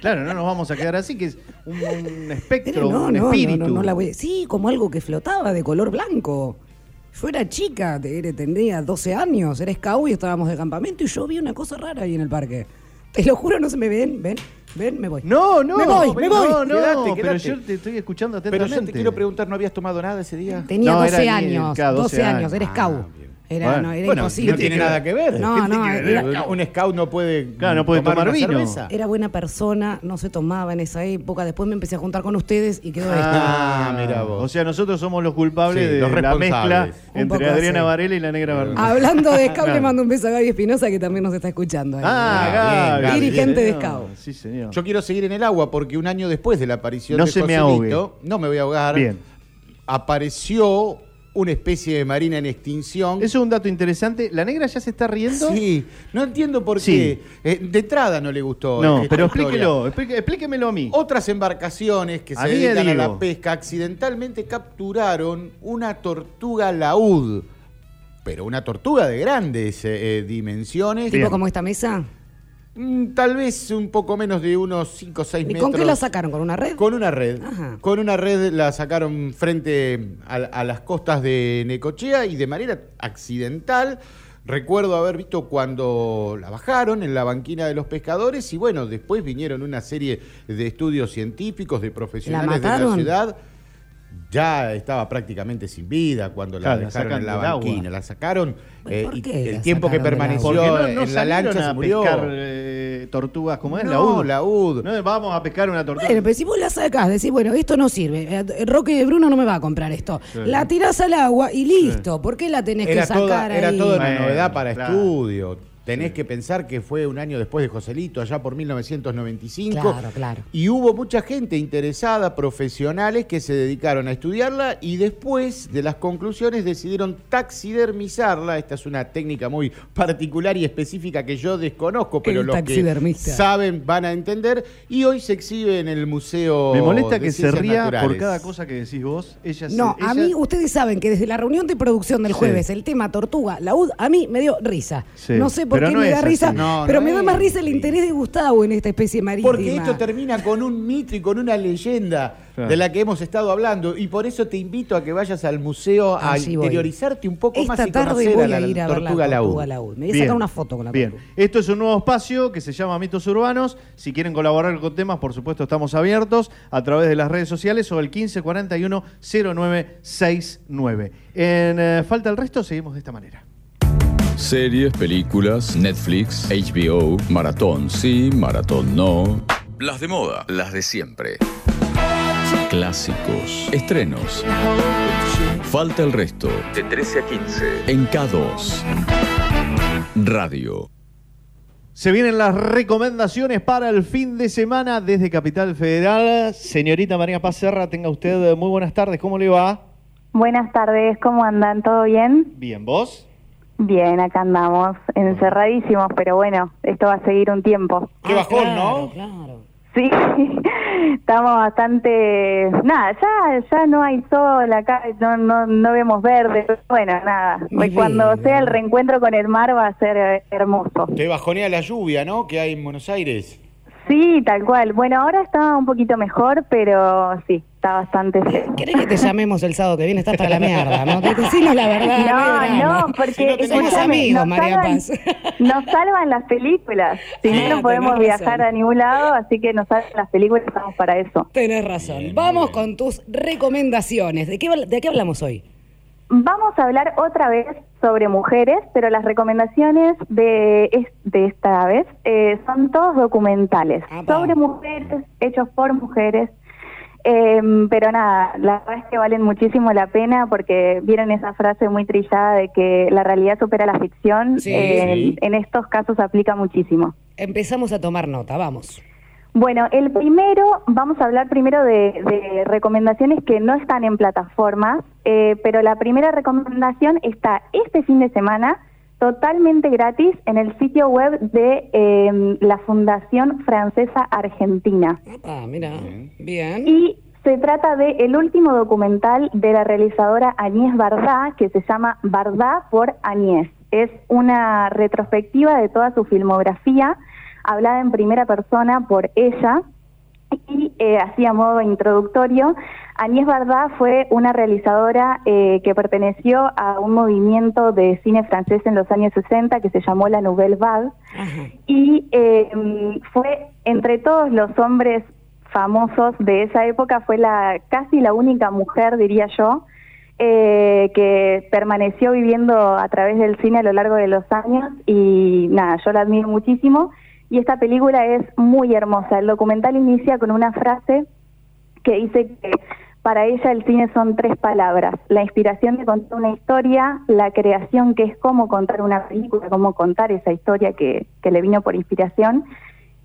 Claro, no nos vamos a quedar así, que es un, espectro, no, un no, espíritu. no, no, no la voy a- Sí, como algo que flotaba de color blanco. Yo era chica, te- tenía 12 años, era scout y estábamos de campamento y yo vi una cosa rara ahí en el parque. Te lo juro, no se me ven, ven, ven, me voy. No, no, Me voy, me voy. No, no, Quédate, pero quédate. yo te estoy escuchando Pero atentamente. yo te quiero preguntar, ¿no habías tomado nada ese día? Tenía No, 12 era ni- años, claro, 12, 12 años, era Ah, scout. bien. Era, Bueno, no, era Bueno, imposible. no tiene nada que ver. No, no, era, un scout no puede, Claro, no puede tomar vino. cerveza. era buena persona, no se tomaba en esa época. Después me empecé a juntar con ustedes y quedó esto. Ah, mira vos. O sea, nosotros somos los culpables Sí, de los la responsables. mezcla Un entre Adriana así. Varela y la Negra Bernal. Hablando de Scout, le mando un beso a Gaby Espinosa que también nos está escuchando. ahí. Ah, bien, Gaby. Dirigente de señor. Scout. Sí, señor. Yo quiero seguir en el agua porque un año después de la aparición No de se me Joselito, no me voy a ahogar, Bien. apareció una especie de marina en extinción. Eso es un dato interesante. ¿La negra ya se está riendo? Sí, no entiendo por Sí. qué. Eh, de entrada no le gustó. No, pero explíquelo, explíquemelo a mí. Otras embarcaciones que A se dedican a la pesca accidentalmente capturaron una tortuga laúd. Pero una tortuga de grandes eh, eh, dimensiones. Tipo como esta mesa. Mm, Tal vez un poco menos de unos 5 o 6 ¿Y metros. con qué la sacaron? ¿Con una red? Con una red. Ajá. Con una red la sacaron frente a, a las costas de Necochea y de manera accidental. Recuerdo haber visto cuando la bajaron en la banquina de los pescadores y bueno, después vinieron una serie de estudios científicos de profesionales de la ciudad. Ya estaba prácticamente sin vida cuando la Claro, la dejaron sacan en la banquina. La sacaron eh, ¿por y qué el la tiempo que permaneció no, no en la lancha se murió. pescar eh, tortugas como es, No, laúd. laúd. No, vamos a pescar una tortuga. Bueno, pero si vos la sacás, decís, bueno, esto no sirve. eh, Roque de Bruno no me va a comprar esto. La tirás al agua y listo. ¿Por qué la tenés Era que sacar toda, ahí? era toda una Bueno, novedad para claro. estudio. Tenés que pensar que fue un año después de Joselito, allá por 1995. Claro, claro. Y hubo mucha gente interesada, profesionales, que se dedicaron a estudiarla y después de las conclusiones decidieron taxidermizarla. Esta es una técnica muy particular y específica que yo desconozco, pero El los que saben van a entender. Y hoy se exhibe en el Museo. Me molesta de que se ría Naturales. por cada cosa que decís vos. Ella se- No, a ella- mí ustedes saben que desde la reunión de producción del Sí. jueves, el tema tortuga, la UD, a mí me dio risa. Sí, No sé por pero qué no me da risa, No, pero no me da más risa el interés de Gustavo en esta especie marítima. Porque esto termina con un mito y con una leyenda Claro. de la que hemos estado hablando. Y por eso te invito a que vayas al museo a Allí voy. interiorizarte un poco más Esta y tarde conocer voy a la, a ir a ver la tortuga laúd. tortuga laúd. Me voy a sacar una foto con la Bien, tortuga. esto es un nuevo espacio que se llama Mitos Urbanos. Si quieren colaborar con temas, por supuesto, estamos abiertos a través de las redes sociales o el 1541-0969. En eh, Falta el Resto, seguimos de esta manera. Series, películas, Netflix, HBO, maratón sí, maratón no. Las de moda, las de siempre. Clásicos, estrenos. Falta el resto. De 13 a 15. En K2. Radio. Se vienen las recomendaciones para el fin de semana desde Capital Federal. Señorita María Paz Serra, tenga usted muy buenas tardes. ¿Cómo le va? Buenas tardes, ¿cómo andan? ¿Todo bien? Bien, ¿vos? Bien, acá andamos, encerradísimos, pero bueno, esto va a seguir un tiempo. Qué bajón, ¿no? Sí, *laughs* estamos bastante... Nada, ya ya no hay sol acá, no, no, no vemos verde, pero bueno, nada. Mi Cuando sea el reencuentro con el mar va a ser eh, hermoso. Te bajonea la lluvia, ¿no? Que hay en Buenos Aires. Sí, tal cual. Bueno, ahora está un poquito mejor, pero sí, está bastante feo. ¿Querés que te llamemos el sábado que viene? Estás para la mierda, ¿no? Decinos la verdad. No, no, porque Somos escúchame, amigos, nos María salvan- Paz. Nos salvan las películas. Si Ah, no, no podemos viajar razón. a ningún lado, así que nos salvan las películas, estamos para eso. Tenés razón. Vamos con tus recomendaciones. ¿De qué, ¿De qué hablamos hoy? Vamos a hablar otra vez sobre mujeres, pero las recomendaciones de, es- de esta vez eh, son todos documentales sobre mujeres, hechos por mujeres. Em, pero nada, la verdad es que valen muchísimo la pena porque vieron esa frase muy trillada de que la realidad supera la ficción. Sí, Eh, sí. En estos casos aplica muchísimo. Empezamos a tomar nota, vamos. Bueno, el primero, vamos a hablar primero de, de recomendaciones que no están en plataformas, eh, pero la primera recomendación está este fin de semana totalmente gratis en el sitio web de eh, la Fundación Francesa Argentina. Ah, mira. Bien. Y se trata de el último documental de la realizadora Agnès Bardá, que se llama Bardá por Agnès. Es una retrospectiva de toda su filmografía, hablada en primera persona por ella. Y eh, así a modo introductorio, Agnès Bardá fue una realizadora eh, que perteneció a un movimiento de cine francés en los años 60 que se llamó la Nouvelle Vague. Y eh, fue entre todos los hombres famosos de esa época fue la casi la única mujer diría yo eh, que permaneció viviendo a través del cine a lo largo de los años. Y nada yo la admiro muchísimo y esta película es muy hermosa. El documental inicia con una frase que dice que para ella el cine son tres palabras, la inspiración de contar una historia, la creación que es cómo contar una película, cómo contar esa historia que, que le vino por inspiración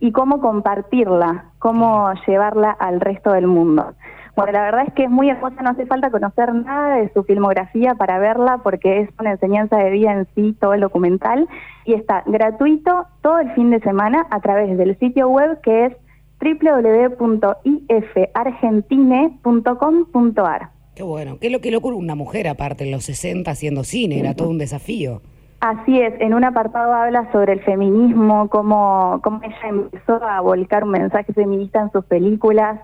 y cómo compartirla, cómo llevarla al resto del mundo. Bueno, la verdad es que es muy hermosa, no hace falta conocer nada de su filmografía para verla porque es una enseñanza de vida en sí, todo el documental, y está gratuito todo el fin de semana a través del sitio web que es www.ifargentine.com.ar. Qué bueno. Qué lo que locura una mujer aparte en los 60 haciendo cine, era todo un desafío. Así es, en un apartado habla sobre el feminismo, cómo, cómo ella empezó a volcar un mensaje feminista en sus películas.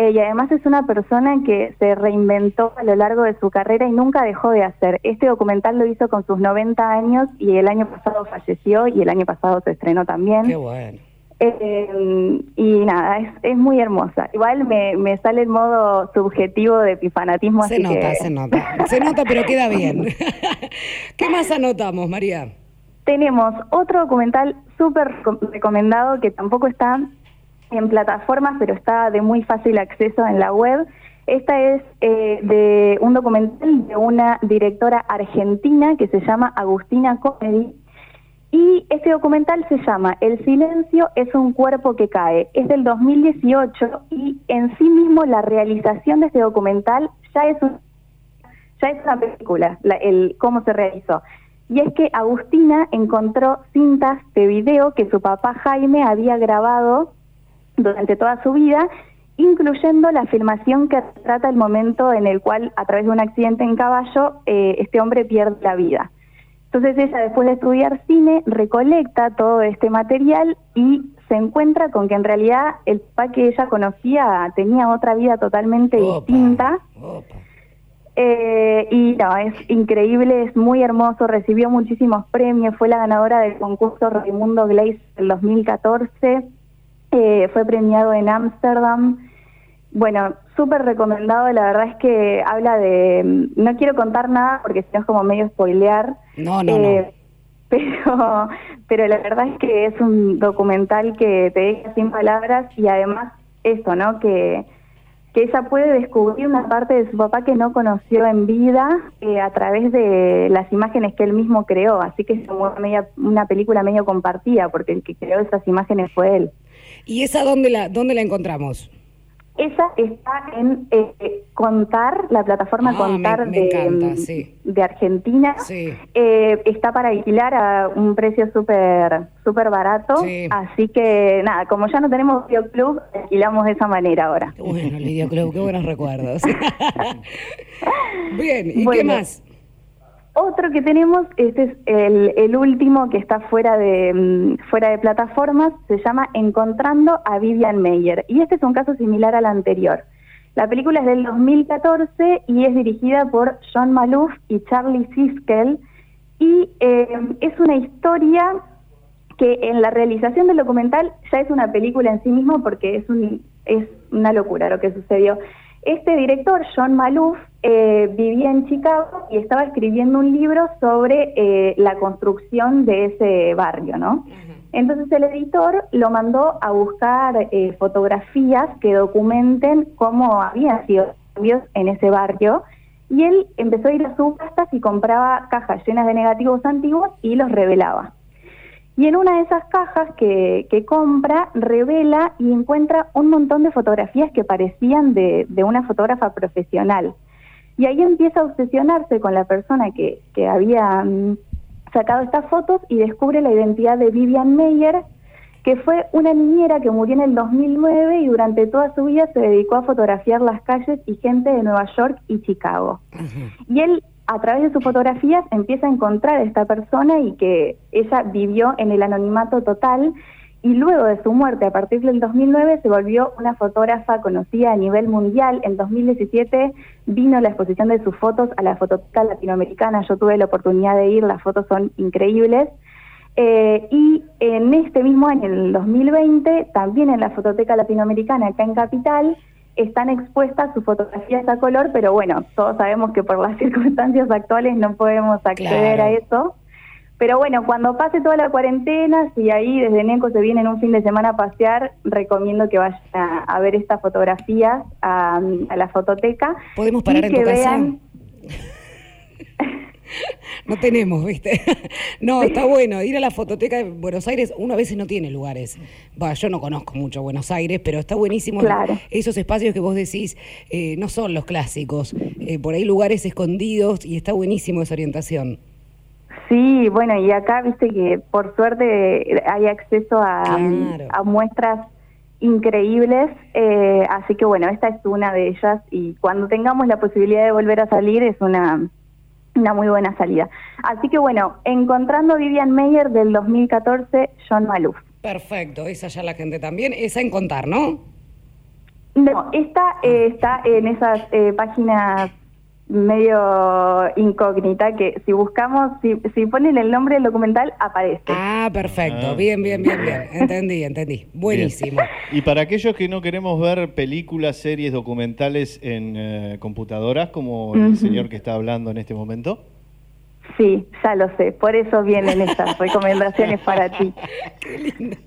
Eh, y además es una persona que se reinventó a lo largo de su carrera y nunca dejó de hacer. Este documental lo hizo con sus 90 años y el año pasado falleció y el año pasado se estrenó también. Qué bueno. Eh, y nada, es, es muy hermosa. Igual me, me sale el modo subjetivo de epifanatismo. Se así nota, que... se nota. Se nota, pero queda bien. *laughs* ¿Qué más anotamos, María? Tenemos otro documental súper recom- recomendado que tampoco está en plataformas, pero está de muy fácil acceso en la web. Esta es eh, de un documental de una directora argentina que se llama Agustina Comedy. Y este documental se llama El silencio es un cuerpo que cae. Es del 2018 y en sí mismo la realización de este documental ya es ya es una película, la- el cómo se realizó. Y es que Agustina encontró cintas de video que su papá Jaime había grabado durante toda su vida, incluyendo la filmación que trata el momento en el cual, a través de un accidente en caballo, eh, este hombre pierde la vida. Entonces ella, después de estudiar cine, recolecta todo este material y se encuentra con que en realidad el papá que ella conocía tenía otra vida totalmente distinta. Eh, y no, es increíble, es muy hermoso, recibió muchísimos premios, fue la ganadora del concurso Raimundo Gleis del 2014, eh, fue premiado en Ámsterdam. Bueno, súper recomendado, la verdad es que habla de, no quiero contar nada porque si no es como medio spoilear. No, no, Eh, *laughs* pero, pero la verdad es que es un documental que te deja sin palabras y además eso, ¿no? Que, que ella puede descubrir una parte de su papá que no conoció en vida eh, a través de las imágenes que él mismo creó. Así que es como una, media- una película medio compartida, porque el que creó esas imágenes fue él. ¿Y esa dónde la, dónde la encontramos? Esa está en eh, Contar, la plataforma Ah, me- Contar me de, encanta, mm, sí. de Argentina. Sí. Eh, está para alquilar a un precio súper súper barato. Sí. Así que nada, como ya no tenemos videoclub, alquilamos de esa manera ahora. Bueno, el videoclub, qué buenos recuerdos. *laughs* *laughs* Bien, ¿y qué más? Otro que tenemos, este es el, último que está fuera de, mm, fuera de plataformas, se llama Encontrando a Vivian Meyer. Y este es un caso similar al anterior. La película es del 2014 y es dirigida por John Maloof y Charlie Siskel. Y eh, es una historia que en la realización del documental ya es una película en sí mismo porque es, es una locura lo que sucedió. Este director, John Maloof, eh, vivía en Chicago y estaba escribiendo un libro sobre eh, la construcción de ese barrio, ¿no? Entonces el editor lo mandó a buscar eh, fotografías que documenten cómo habían sido cambios en ese barrio y él empezó a ir a subastas y compraba cajas llenas de negativos antiguos y los revelaba. Y en una de esas cajas que, que compra, revela y encuentra un montón de fotografías que parecían de, de una fotógrafa profesional. Y ahí empieza a obsesionarse con la persona que, que había mm, sacado estas fotos y descubre la identidad de Vivian Meyer, que fue una niñera que murió en el 2009 y durante toda su vida se dedicó a fotografiar las calles y gente de Nueva York y Chicago. Y él, a través de sus fotografías, empieza a encontrar a esta persona y que ella vivió en el anonimato total. Y luego de su muerte, a partir del 2009, se volvió una fotógrafa conocida a nivel mundial. En 2017 vino la exposición de sus fotos a la Fototeca Latinoamericana. Yo tuve la oportunidad de ir, las fotos son increíbles. Eh, y en este mismo año, en el 2020, también en la Fototeca Latinoamericana, acá en Capital, están expuestas sus fotografías a color, pero bueno, todos sabemos que por las *laughs* circunstancias actuales no podemos acceder Claro. a eso. Pero bueno, cuando pase toda la cuarentena, si ahí desde Neco se vienen un fin de semana a pasear, recomiendo que vayan a, a ver estas fotografías a, a la fototeca. ¿Podemos parar en que tu casa? *laughs* No tenemos, ¿viste? *laughs* No, está *laughs* bueno. Ir a la fototeca de Buenos Aires, uno a veces no tiene lugares. Va, yo no conozco mucho Buenos Aires, pero está buenísimo. Claro. Esos espacios que vos decís eh, no son los clásicos. Eh, por ahí lugares escondidos y está buenísimo esa orientación. Sí, bueno, y acá viste que por suerte hay acceso a, Claro. a muestras increíbles, eh, así que bueno, esta es una de ellas y cuando tengamos la posibilidad de volver a salir es una, una muy buena salida. Así que bueno, encontrando Vivian Meyer del 2014, John Maloof. Perfecto, esa ya la gente también. Esa en contar, ¿no? No, esta eh, está en esas eh, páginas medio incógnita que si buscamos, si, si ponen el nombre del documental, aparece. Ah, perfecto. Ah. Bien, bien, bien, bien. Entendí, entendí. Buenísimo. Y para aquellos que no queremos ver películas, series, documentales en eh, computadoras, como el señor que está hablando en este momento. Sí, ya lo sé, por eso vienen estas *laughs* recomendaciones para ti. *laughs*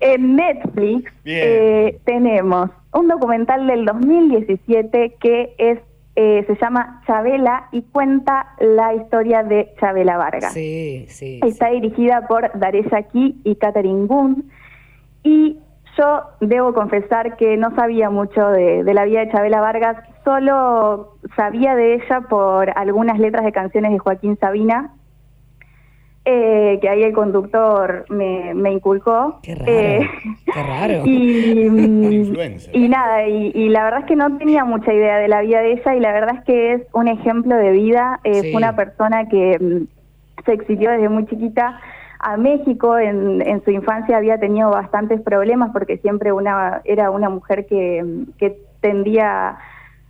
en Netflix eh, tenemos un documental del 2017 que es eh, se llama Chabela y cuenta la historia de Chabela Vargas. Sí, sí. Está dirigida por Darella Key y Catherine Gunn. Y yo debo confesar que no sabía mucho de, de la vida de Chabela Vargas, solo sabía de ella por algunas letras de canciones de Joaquín Sabina, eh, que ahí el conductor me, me inculcó. Qué raro. Eh, Qué raro. *laughs* y, mm, y nada, y, y la verdad es que no tenía mucha idea de la vida de ella y la verdad es que es un ejemplo de vida. Es Sí. una persona que mm, se exilió desde muy chiquita a México. En, en su infancia había tenido bastantes problemas porque siempre una era una mujer que, mm, que tendía...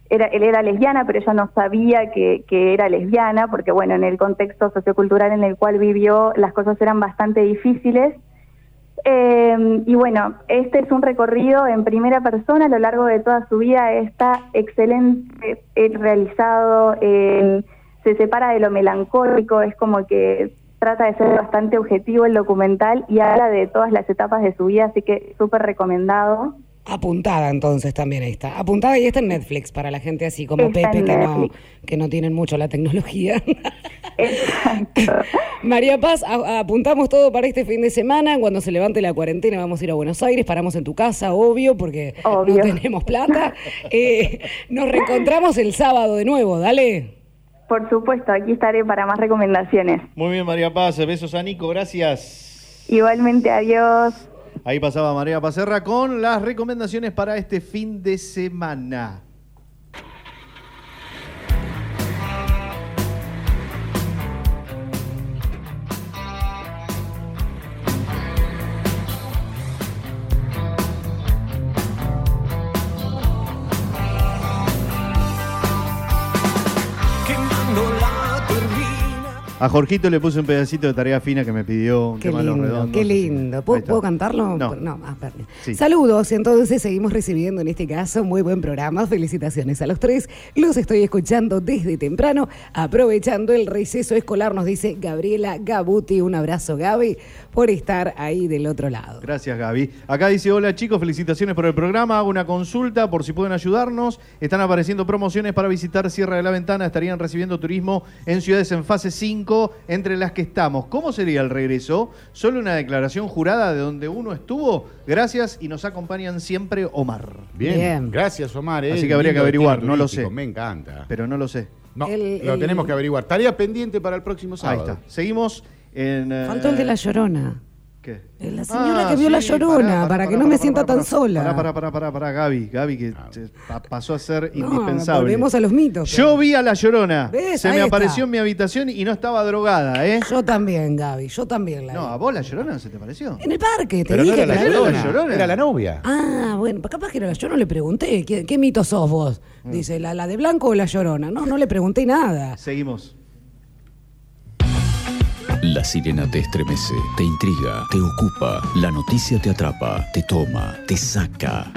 Era, él era lesbiana, pero ella no sabía que, era lesbiana, porque bueno, en el contexto sociocultural en el cual vivió, las cosas eran bastante difíciles. Eh, y bueno, este es un recorrido en primera persona a lo largo de toda su vida. Está excelente realizado. eh, se separa de lo melancólico, es como que trata de ser bastante objetivo el documental y habla de todas las etapas de su vida, así que súper recomendado. Apuntada entonces también está. Apuntada y está en Netflix para la gente así como Está Pepe que no, Netflix. que no tienen mucho la tecnología. *laughs* *laughs* María Paz, a- apuntamos todo para este fin de semana. Cuando se levante la cuarentena vamos a ir a Buenos Aires, paramos en tu casa, obvio, porque Obvio. no tenemos plata. *laughs* Eh, nos reencontramos el sábado de nuevo, dale. Por supuesto, aquí estaré para más recomendaciones. Muy bien, María Paz. Besos a Nico, gracias. Igualmente, adiós. Ahí pasaba María Pazerra con las recomendaciones para este fin de semana. A Jorgito le puse un pedacito de tarea fina que me pidió un Qué tema lindo, redondos. qué lindo. ¿Puedo, cantarlo? No. ah, perdón. Sí. Saludos, entonces seguimos recibiendo en este caso muy buen programa. Felicitaciones a los tres. Los estoy escuchando desde temprano, aprovechando el receso escolar, nos dice Gabriela Gabuti. Un abrazo, Gaby, por estar ahí del otro lado. Gracias, Gaby. Acá dice, hola chicos, felicitaciones por el programa. Hago una consulta por si pueden ayudarnos. Están apareciendo promociones para visitar Sierra de la Ventana. Estarían recibiendo turismo en ciudades en fase 5, entre las que estamos. ¿Cómo sería el regreso? ¿Solo una declaración jurada de donde uno estuvo? Gracias y nos acompañan siempre Omar. Bien, gracias Omar. eh. Así que habría que averiguar, no lo sé. Me encanta. Pero no lo sé. No, El- lo el- tenemos que averiguar. Tarea pendiente para el próximo Ahí sábado. está. Seguimos en... eh, Faltó el de la llorona. ¿Qué? La señora Ah, que vio la llorona, pará, pará, para que pará, no me sienta tan sola. Pará, pará, pará, pará, pará, Gaby, Gaby, que se pa- pasó a ser *laughs* No, indispensable. volvemos a los mitos. Yo vi a la llorona. ¿Ves? Se Ahí me está. apareció en mi habitación y no estaba drogada, ¿eh? Yo también, Gaby, yo también la No, vi. ¿a vos la llorona se te pareció? En el parque, te Pero no dije era la que la vi. llorona, llorona. era la novia. Ah, bueno, capaz que era la yo no le pregunté. ¿Qué, qué mito sos vos? Mm. Dice, ¿la, ¿la de blanco o la llorona? No, no le pregunté nada. Seguimos. La sirena te estremece, te intriga, te ocupa, la noticia te atrapa, te toma, te saca.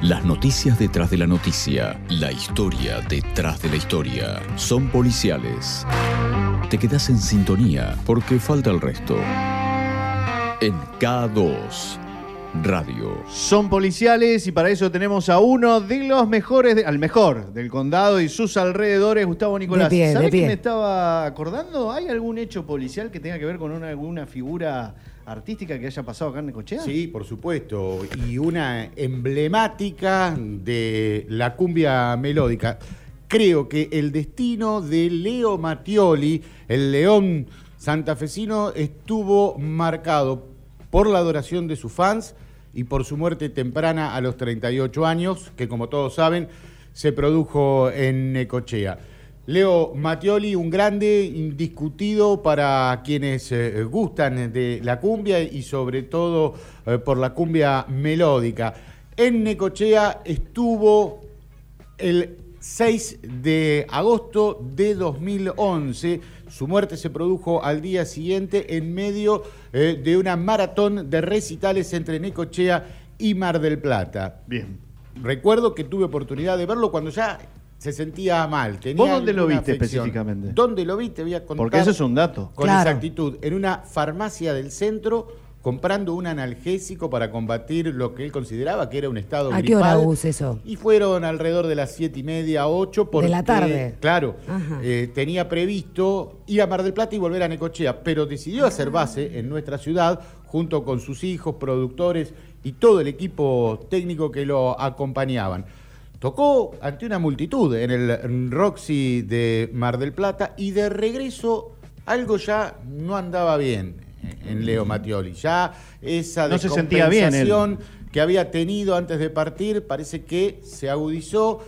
Las noticias detrás de la noticia, la historia detrás de la historia, son policiales. Te quedas en sintonía porque falta el resto. En K2 Radio. Son policiales y para eso tenemos a uno de los mejores, de- al mejor del condado y sus alrededores, Gustavo Nicolás. De pie, de ¿Sabés pie. que me estaba acordando? ¿Hay algún hecho policial que tenga que ver con una, alguna figura artística que haya pasado acá en Necochea? Sí, por supuesto. Y una emblemática de la cumbia melódica. Creo que el destino de Leo Mattioli, el león santafesino, estuvo marcado por la adoración de sus fans y por su muerte temprana a los 38 años, que como todos saben, se produjo en Necochea. Leo Mattioli, un grande indiscutido para quienes eh, gustan de la cumbia y sobre todo eh, por la cumbia melódica. En Necochea estuvo el 6 de agosto de 2011. Su muerte se produjo al día siguiente en medio eh, de una maratón de recitales entre Necochea y Mar del Plata. Bien. Recuerdo que tuve oportunidad de verlo cuando ya se sentía mal. tenía ¿Vos dónde lo viste afección. específicamente? ¿Dónde lo vi? Te voy a contar. Porque eso es un dato. Con Claro. exactitud. En una farmacia del centro comprando un analgésico para combatir lo que él consideraba que era un estado ¿A qué hora gripal. usa eso? Y fueron alrededor de las siete y media, ocho. Porque, De la tarde. Claro. Eh, tenía previsto ir a Mar del Plata y volver a Necochea, pero decidió hacer base en nuestra ciudad junto con sus hijos, productores y todo el equipo técnico que lo acompañaban. Tocó ante una multitud en el Roxy de Mar del Plata y de regreso algo ya no andaba bien en Leo Mattioli. Ya esa No se sentía bien descompensación que había tenido antes de partir parece que se agudizó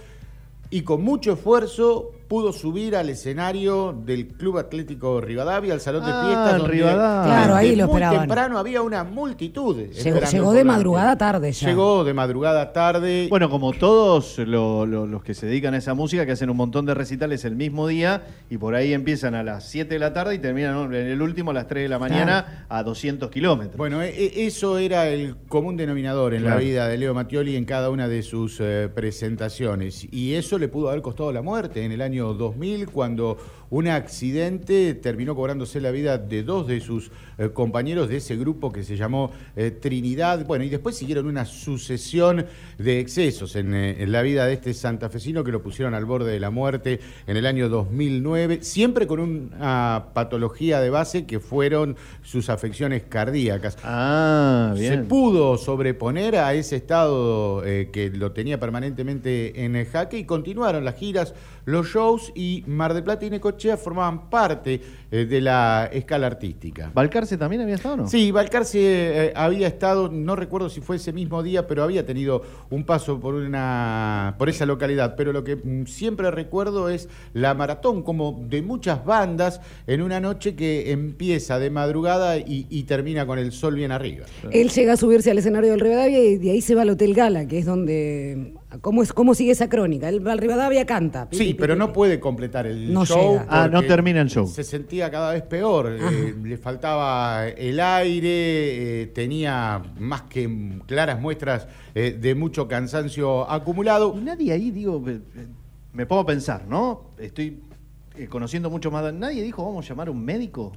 y con mucho esfuerzo pudo subir al escenario del Club Atlético Rivadavia, al salón Ah, de fiestas, en donde Rivadavia. Claro, ahí lo muy esperaban. temprano había una multitud. Llegó, de madrugada tarde ya. Llegó de madrugada tarde. Bueno, como todos lo- lo- los que se dedican a esa música, que hacen un montón de recitales el mismo día y por ahí empiezan a las 7 de la tarde y terminan en el último a las 3 de la mañana a 200 kilómetros. Bueno, e- e- eso era el común denominador en Claro. la vida de Leo Mattioli en cada una de sus eh, presentaciones. Y eso le pudo haber costado la muerte en el año año 2000, cuando un accidente terminó cobrándose la vida de dos de sus eh, compañeros de ese grupo que se llamó eh, Trinidad. Bueno, y después siguieron una sucesión de excesos en, eh, en la vida de este santafesino que lo pusieron al borde de la muerte en el año 2009, siempre con una patología de base que fueron sus afecciones cardíacas. Ah, Se bien. pudo sobreponer a ese estado que lo tenía permanentemente en el jaque y continuaron las giras, los shows y Mar del Plata y Necochea formaban parte eh, de la escala artística. ¿Balcarce también había estado no? Sí, Balcarce eh, había estado, no recuerdo si fue ese mismo día, pero había tenido un paso por una por esa localidad. Pero lo que mm, siempre recuerdo es la maratón, como de muchas bandas, en una noche que empieza de madrugada y, y termina con el sol bien arriba. Él llega a subirse al escenario del Rivadavia y de ahí se va al Hotel Gala, que es donde... ¿Cómo, es, cómo sigue esa crónica? Al Rivadavia, canta. Pi, Sí, pi, pero pi, no pi. puede completar el No show. llega. Ah, no termina el show. Se sentía cada vez peor. eh, le faltaba el aire, eh, tenía más que claras muestras eh, de mucho cansancio acumulado. Y nadie ahí, digo, me pongo a pensar, ¿no? Estoy eh, conociendo mucho más. Nadie dijo, vamos a llamar a un médico.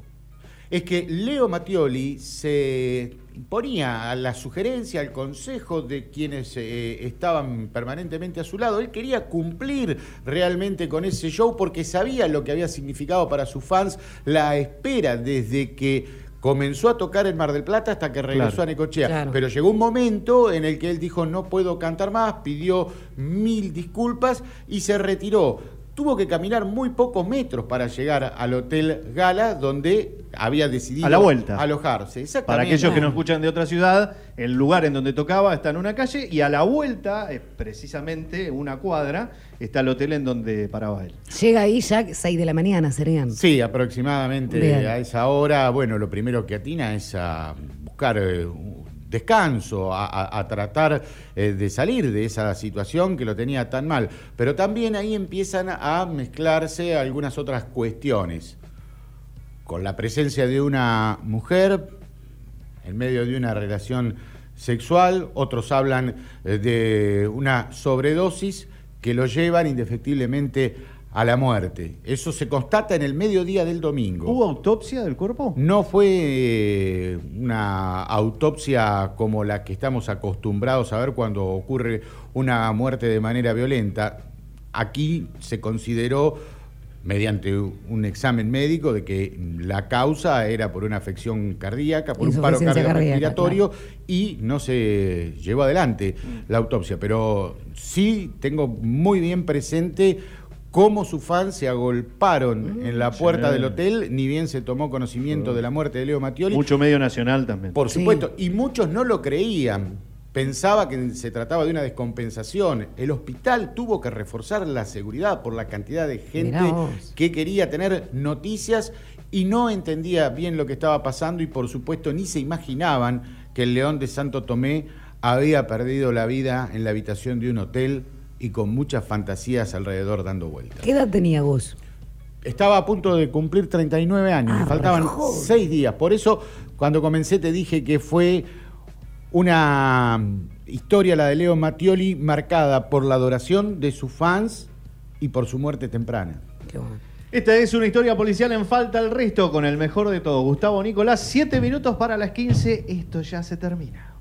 Es que Leo Mattioli se ponía a la sugerencia, al consejo de quienes eh, estaban permanentemente a su lado. Él quería cumplir realmente con ese show porque sabía lo que había significado para sus fans la espera desde que comenzó a tocar en Mar del Plata hasta que regresó Claro. a Necochea. Claro. Pero llegó un momento en el que él dijo no puedo cantar más, pidió mil disculpas y se retiró. Tuvo que caminar muy pocos metros para llegar al Hotel Gala, donde había decidido A la vuelta. alojarse. Para aquellos que nos escuchan de otra ciudad, el lugar en donde tocaba está en una calle y a la vuelta, es precisamente una cuadra, está el hotel en donde paraba él. Llega ahí ya 6 de la mañana, serían. Sí, aproximadamente Bien. a esa hora. Bueno, lo primero que atina es a buscar eh, un descanso, a, a- tratar eh, de salir de esa situación que lo tenía tan mal. Pero también ahí empiezan a mezclarse algunas otras cuestiones. Con la presencia de una mujer en medio de una relación sexual, otros hablan eh, de una sobredosis que lo llevan indefectiblemente a la muerte. Eso se constata en el mediodía del domingo. ¿Hubo autopsia del cuerpo? No fue eh, una autopsia como la que estamos acostumbrados a ver cuando ocurre una muerte de manera violenta. Aquí se consideró, mediante un examen médico, de que la causa era por una afección cardíaca, por un paro cardiorrespiratorio y no se llevó adelante la autopsia. Pero sí tengo muy bien presente cómo sus fans se agolparon en la puerta sí. del hotel, ni bien se tomó conocimiento de la muerte de Leo Mattioli. Mucho medio nacional también. Por Sí. supuesto, y muchos no lo creían. Pensaba que se trataba de una descompensación. El hospital tuvo que reforzar la seguridad por la cantidad de gente que quería tener noticias y no entendía bien lo que estaba pasando y por supuesto ni se imaginaban que el León de Santo Tomé había perdido la vida en la habitación de un hotel y con muchas fantasías alrededor dando vueltas. ¿Qué edad tenía vos? Estaba a punto de cumplir 39 años, Ah, me faltaban re joven. seis días. Por eso, cuando comencé, te dije que fue una historia, la de Leo Mattioli, marcada por la adoración de sus fans y por su muerte temprana. Qué bueno. Esta es una historia policial en falta el resto con el mejor de todo. Gustavo Nicolás, siete minutos para las 15. Esto ya se termina.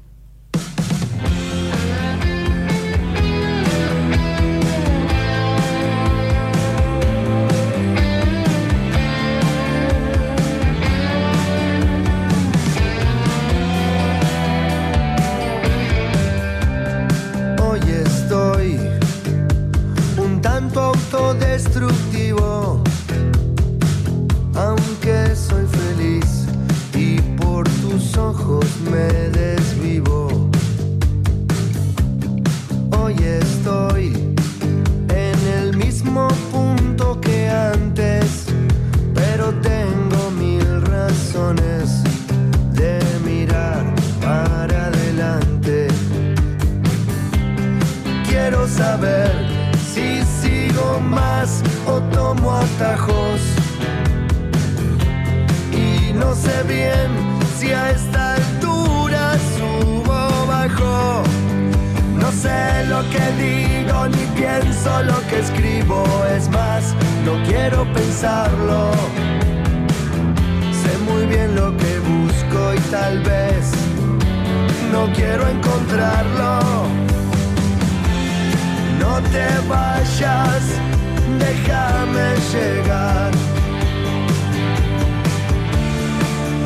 Saber si sigo más o tomo atajos. Y no sé bien si a esta altura subo o bajo. No sé lo que digo ni pienso lo que escribo. Es más, no quiero pensarlo. Sé muy bien lo que busco y tal vez no quiero encontrarlo. No te vayas, déjame llegar.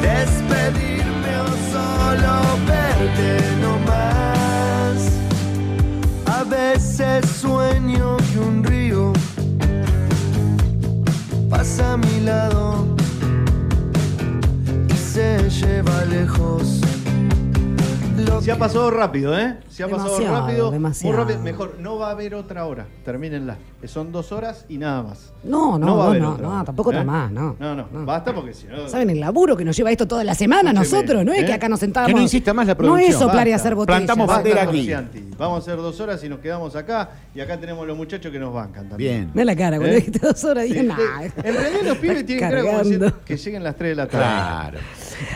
Despedirme o solo verte no más. A veces sueño que un río pasa a mi lado y se lleva lejos. Se ha pasado rápido, ¿eh? Se ha pasado Demasiado, rápido. demasiado. Muy rápido. Mejor, no va a haber otra hora. Termínenla. Son dos horas y nada más. No, no, va a no, haber no, otra no, hora, tampoco ¿eh? otra más, no. No, no, basta porque si no. ¿Saben el laburo que nos lleva esto toda la semana Escúcheme, nosotros? No es ¿eh? que acá nos sentamos. Que no insista más la No producción. es soplar y hacer botellas. Plantamos bandera aquí. Vamos a hacer dos horas y nos quedamos acá. Y acá tenemos los muchachos que nos bancan también. Bien. Mira la cara, cuando ¿Eh? dijiste dos horas, dije, Sí, sí. En realidad los pibes tienen que, como decir, Cargando. que lleguen las 3 de la tarde. Claro.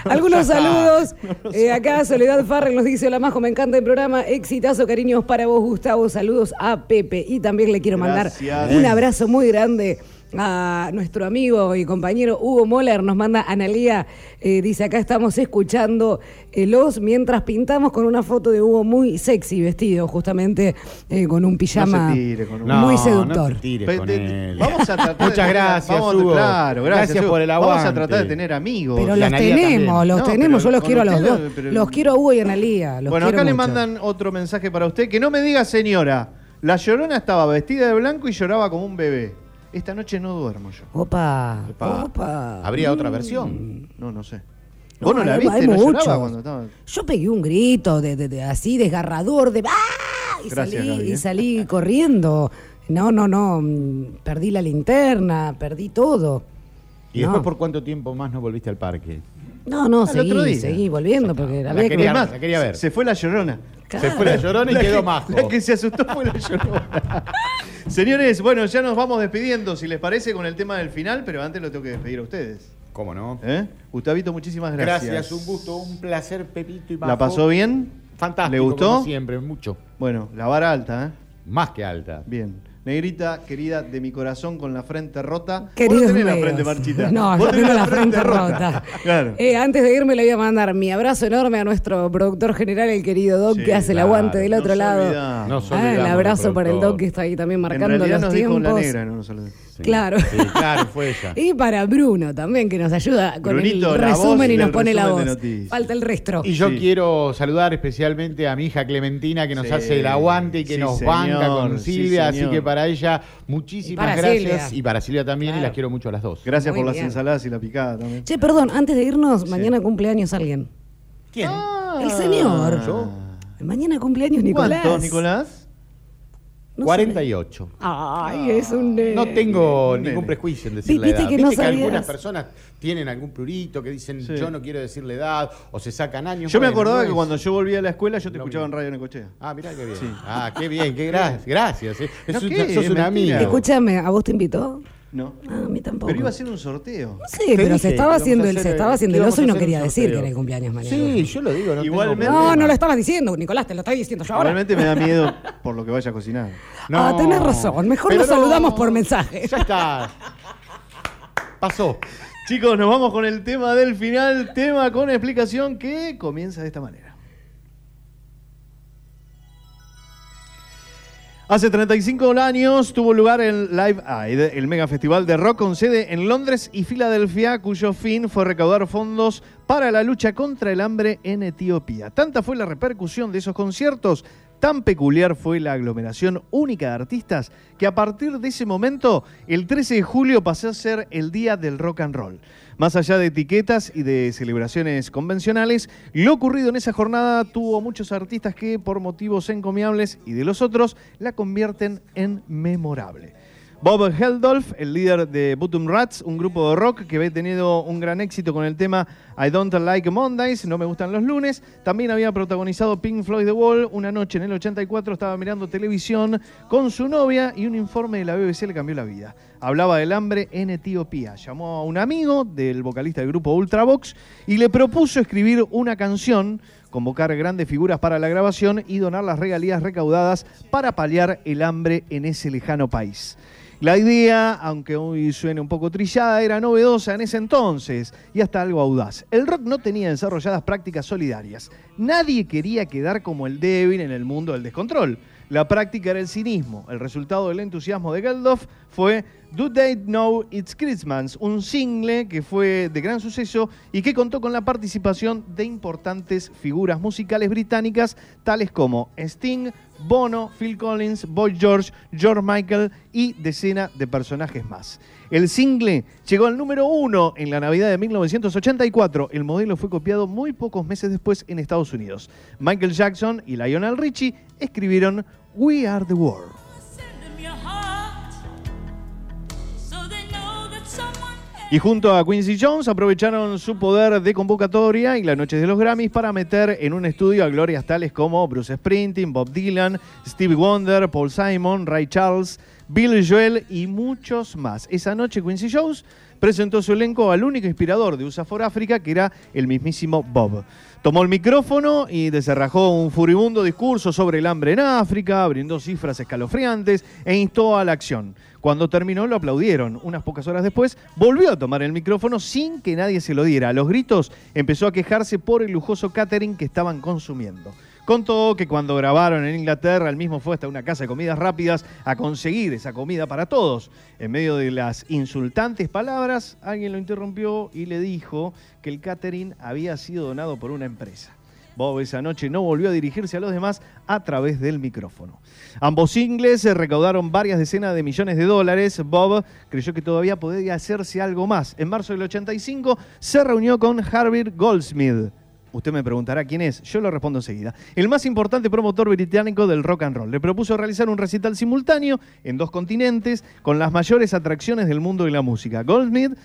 Algunos saludos. *laughs* Eh, acá Soledad Farrell nos dice, hola Majo, me encanta el programa. Exitazo, cariños para vos, Gustavo. Saludos a Pepe. Y también le quiero mandar Gracias. un abrazo muy grande a nuestro amigo y compañero Hugo Moller. Nos manda Analía, eh, dice, acá estamos escuchando eh, los mientras pintamos con una foto de Hugo muy sexy, vestido justamente eh, con un pijama No se tire con un- muy No, seductor. No te tires Pe- con de- él. Vamos a tratar *laughs* de Muchas tener- gracias, vamos Hugo. Claro, gracias, Hugo. por el Vamos aguante. a tratar de tener amigos. Pero los tenemos, también. los No, tenemos, yo los quiero a los dos. pero- Los quiero a Hugo y a Analía. Los Bueno, acá le mucho. mandan otro mensaje para usted. Que no me diga, señora, la llorona estaba vestida de blanco y lloraba como un bebé. Esta noche no duermo yo. Opa, opa. ¿Habría otra versión? No, no sé. No, ¿Vos no la hay- viste? hay ¿No lloraba cuando estaba? Yo pegué un grito de, de- de así desgarrador de ¡Ah! y Gracias, salí, y ¿eh? salí *laughs* corriendo. No, no, no. mm, Perdí la linterna, perdí todo. ¿Y No. después por cuánto tiempo más no volviste al parque? No, no, Al otro seguí, día. seguí volviendo porque La que- quería- Es más, la quería ver. Se fue la llorona. Se fue la llorona y La quedó que- majo. La que se asustó fue la llorona. *laughs* Señores, bueno, ya nos vamos despidiendo, si les parece, con el tema del final, pero antes lo tengo que despedir a ustedes. ¿Cómo no? ¿Eh? Gustavito, muchísimas gracias. Gracias, un gusto, un placer, Pepito y Majo. ¿La pasó bien? Fantástico. ¿Le gustó? como siempre, mucho. Bueno, la vara alta, ¿eh? Más que alta. Bien. Negrita, querida de mi corazón con la frente rota. Queridos Vos no tenés la frente marchita. No, Vos yo tenés tengo la frente rota. Claro. Eh, antes de irme le voy a mandar mi abrazo enorme a nuestro productor general, el querido Doc, Sí, que hace el aguante del no otro lado. Ah, el abrazo para el. Doc que está ahí también En marcando realidad los nos dijo tiempos. la negra, no nos. Sí, Claro. sí, claro, fue ella. *laughs* Y para Bruno también, que nos ayuda con Brunito, el resumen y nos pone la voz. Falta el resto. Y yo Sí. quiero saludar especialmente a mi hija Clementina que nos Sí, hace el aguante y que sí, nos señor, banca con sí, Silvia, así que para ella muchísimas Y para gracias Silvia. y para Silvia también y las quiero mucho a las dos. Gracias Muy por las ensaladas y la picada también. Che, perdón, antes de irnos, mañana cumpleaños alguien. ¿Quién? El señor. ¿Yo? Mañana cumpleaños Nicolás. ¿Cuántos, Nicolás? No 48. Ay, es un nene. No tengo Un ningún prejuicio en decir la Viste edad. que Viste no que sabías. algunas personas tienen algún prurito que dicen Sí. yo no quiero decir la edad o se sacan años. Yo me acordaba no que es- cuando yo volvía a la escuela yo te Lo escuchaba en mismo. Radio Necochea. Ah, mirá qué bien. Sí. Ah, qué bien, qué gracias. Gracias. eh. No, Es un- ¿qué? sos Es un mentira. amigo. Escúchame, ¿a vos te invitó? No. Ah, a mí tampoco. Pero iba a ser un sorteo. Sí, pero dije se estaba haciendo el, hacer- se estaba haciendo el oso y no quería decir que era el cumpleaños mañana. Sí, yo lo digo. No Igualmente- No, no lo estabas diciendo, Nicolás, te lo estoy diciendo yo ahora. Realmente me da miedo por lo que vaya a cocinar. No. Ah, tenés razón. Mejor Pero nos no. saludamos por mensaje. Ya está. Pasó. Chicos, nos vamos con el tema del final, tema con explicación que comienza de esta manera. Hace 35 años tuvo lugar el Live Aid, el mega festival de rock con sede en Londres y Filadelfia, cuyo fin fue recaudar fondos para la lucha contra el hambre en Etiopía. Tanta fue la repercusión de esos conciertos, tan peculiar fue la aglomeración única de artistas, que a partir de ese momento, el 13 de julio pasó a ser el Día del Rock and Roll. Más allá de etiquetas y de celebraciones convencionales, lo ocurrido en esa jornada tuvo muchos artistas que, por motivos encomiables y de los otros, la convierten en memorable. Bob Geldolf, el líder de Bottom Rats, un grupo de rock que había tenido un gran éxito con el tema I Don't Like Mondays, no me gustan los lunes, también había protagonizado Pink Floyd The Wall. Una noche en el 84 estaba mirando televisión con su novia y un informe de la BBC le cambió la vida. Hablaba del hambre en Etiopía. Llamó a un amigo del vocalista del grupo Ultravox y le propuso escribir una canción convocar grandes figuras para la grabación y donar las regalías recaudadas para paliar el hambre en ese lejano país. La idea, aunque hoy suene un poco trillada, era novedosa en ese entonces y hasta algo audaz. El rock no tenía desarrolladas prácticas solidarias. Nadie quería quedar como el débil en el mundo del descontrol. La práctica era el cinismo. El resultado del entusiasmo de Geldof fue Do They Know It's Christmas, un single que fue de gran suceso y que contó con la participación de importantes figuras musicales británicas tales como Sting, Bono, Phil Collins, Boy George, George Michael y decenas de personajes más. El single llegó al número uno en la Navidad de 1984. El modelo fue copiado muy pocos meses después en Estados Unidos. Michael Jackson y Lionel Richie escribieron We Are the World. Y junto a Quincy Jones aprovecharon su poder de convocatoria y las noches de los Grammys para meter en un estudio a glorias tales como Bruce Springsteen, Bob Dylan, Stevie Wonder, Paul Simon, Ray Charles, Bill Joel y muchos más. Esa noche Quincy Jones presentó su elenco al único inspirador de USA for Africa, que era el mismísimo Bob. Tomó el micrófono y desarrajó un furibundo discurso sobre el hambre en África, brindó cifras escalofriantes e instó a la acción. Cuando terminó lo aplaudieron. Unas pocas horas después volvió a tomar el micrófono sin que nadie se lo diera. A los gritos empezó a quejarse por el lujoso catering que estaban consumiendo. Contó que cuando grabaron en Inglaterra, él mismo fue hasta una casa de comidas rápidas a conseguir esa comida para todos. En medio de las insultantes palabras, alguien lo interrumpió y le dijo que el catering había sido donado por una empresa. Bob esa noche no volvió a dirigirse a los demás a través del micrófono. Ambos singles se recaudaron varias decenas de millones de dólares. Bob creyó que todavía podía hacerse algo más. En marzo del 85 se reunió con Harvey Goldsmith. Usted me preguntará quién es, yo lo respondo enseguida. El más importante promotor británico del rock and roll. Le propuso realizar un recital simultáneo en dos continentes con las mayores atracciones del mundo de la música. Goldsmith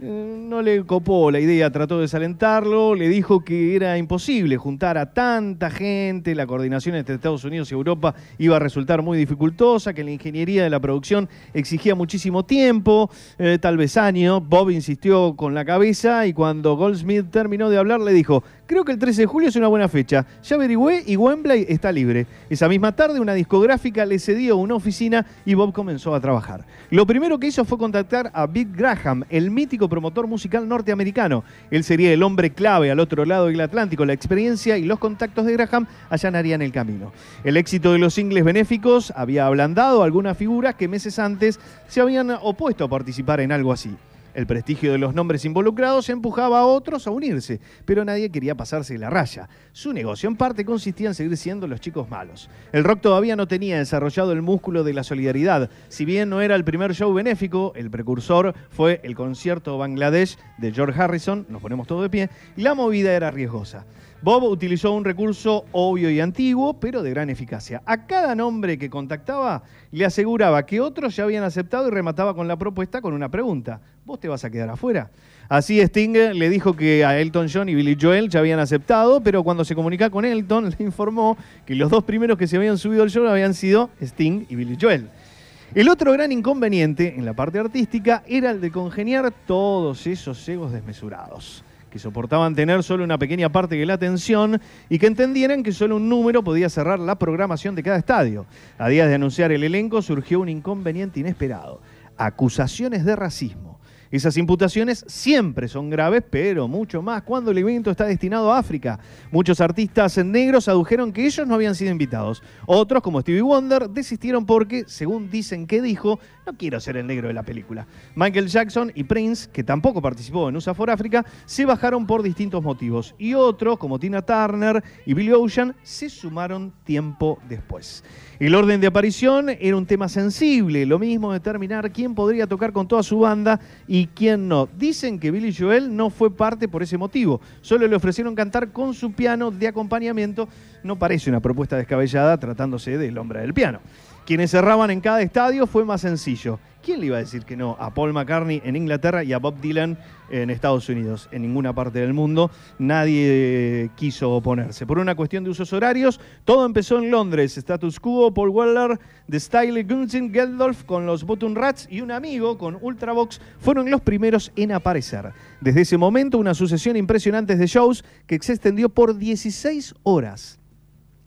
eh, no le copó la idea, trató de desalentarlo, le dijo que era imposible juntar a tanta gente, la coordinación entre Estados Unidos y Europa iba a resultar muy dificultosa, que la ingeniería de la producción exigía muchísimo tiempo, eh, tal vez años. Bob insistió con la cabeza y cuando Goldsmith terminó de hablar le dijo, creo que el 13 de julio es una buena fecha, ya averigüé y Wembley está libre. Esa misma tarde una discográfica le cedió una oficina y Bob comenzó a trabajar. Lo primero que hizo fue contactar a Bill Graham, el mítico promotor musical norteamericano. Él sería el hombre clave al otro lado del Atlántico. La experiencia y los contactos de Graham allanarían el camino. El éxito de los singles benéficos había ablandado algunas figuras que meses antes se habían opuesto a participar en algo así. El prestigio de los nombres involucrados empujaba a otros a unirse, pero nadie quería pasarse la raya. Su negocio en parte consistía en seguir siendo los chicos malos. El rock todavía no tenía desarrollado el músculo de la solidaridad. Si bien no era el primer show benéfico, el precursor fue el concierto Bangladesh de George Harrison, nos ponemos todos de pie, y la movida era riesgosa. Bob utilizó un recurso obvio y antiguo, pero de gran eficacia. A cada nombre que contactaba le aseguraba que otros ya habían aceptado y remataba con la propuesta con una pregunta. ¿Vos te vas a quedar afuera? Así Sting le dijo que a Elton John y Billy Joel ya habían aceptado, pero cuando se comunica con Elton *laughs* le informó que los dos primeros que se habían subido al show habían sido Sting y Billy Joel. El otro gran inconveniente en la parte artística era el de congeniar todos esos egos desmesurados que soportaban tener solo una pequeña parte de la atención y que entendieran que solo un número podía cerrar la programación de cada estadio. A días de anunciar el elenco surgió un inconveniente inesperado, acusaciones de racismo. Esas imputaciones siempre son graves, pero mucho más cuando el evento está destinado a África. Muchos artistas negros adujeron que ellos no habían sido invitados. Otros, como Stevie Wonder, desistieron porque, según dicen que dijo, no quiero ser el negro de la película. Michael Jackson y Prince, que tampoco participó en USA for Africa, se bajaron por distintos motivos. Y otros, como Tina Turner y Billy Ocean, se sumaron tiempo después. El orden de aparición era un tema sensible, lo mismo determinar quién podría tocar con toda su banda y quién no. Dicen que Billy Joel no fue parte por ese motivo, solo le ofrecieron cantar con su piano de acompañamiento. No parece una propuesta descabellada tratándose del hombre del piano. Quienes cerraban en cada estadio fue más sencillo. ¿Quién le iba a decir que no? A Paul McCartney en Inglaterra y a Bob Dylan en Estados Unidos. En ninguna parte del mundo nadie quiso oponerse. Por una cuestión de usos horarios, todo empezó en Londres. Status Quo, Paul Weller, The Style Gunsin, Geldolf con los Button Rats y un amigo con Ultravox fueron los primeros en aparecer. Desde ese momento, una sucesión impresionante de shows que se extendió por 16 horas.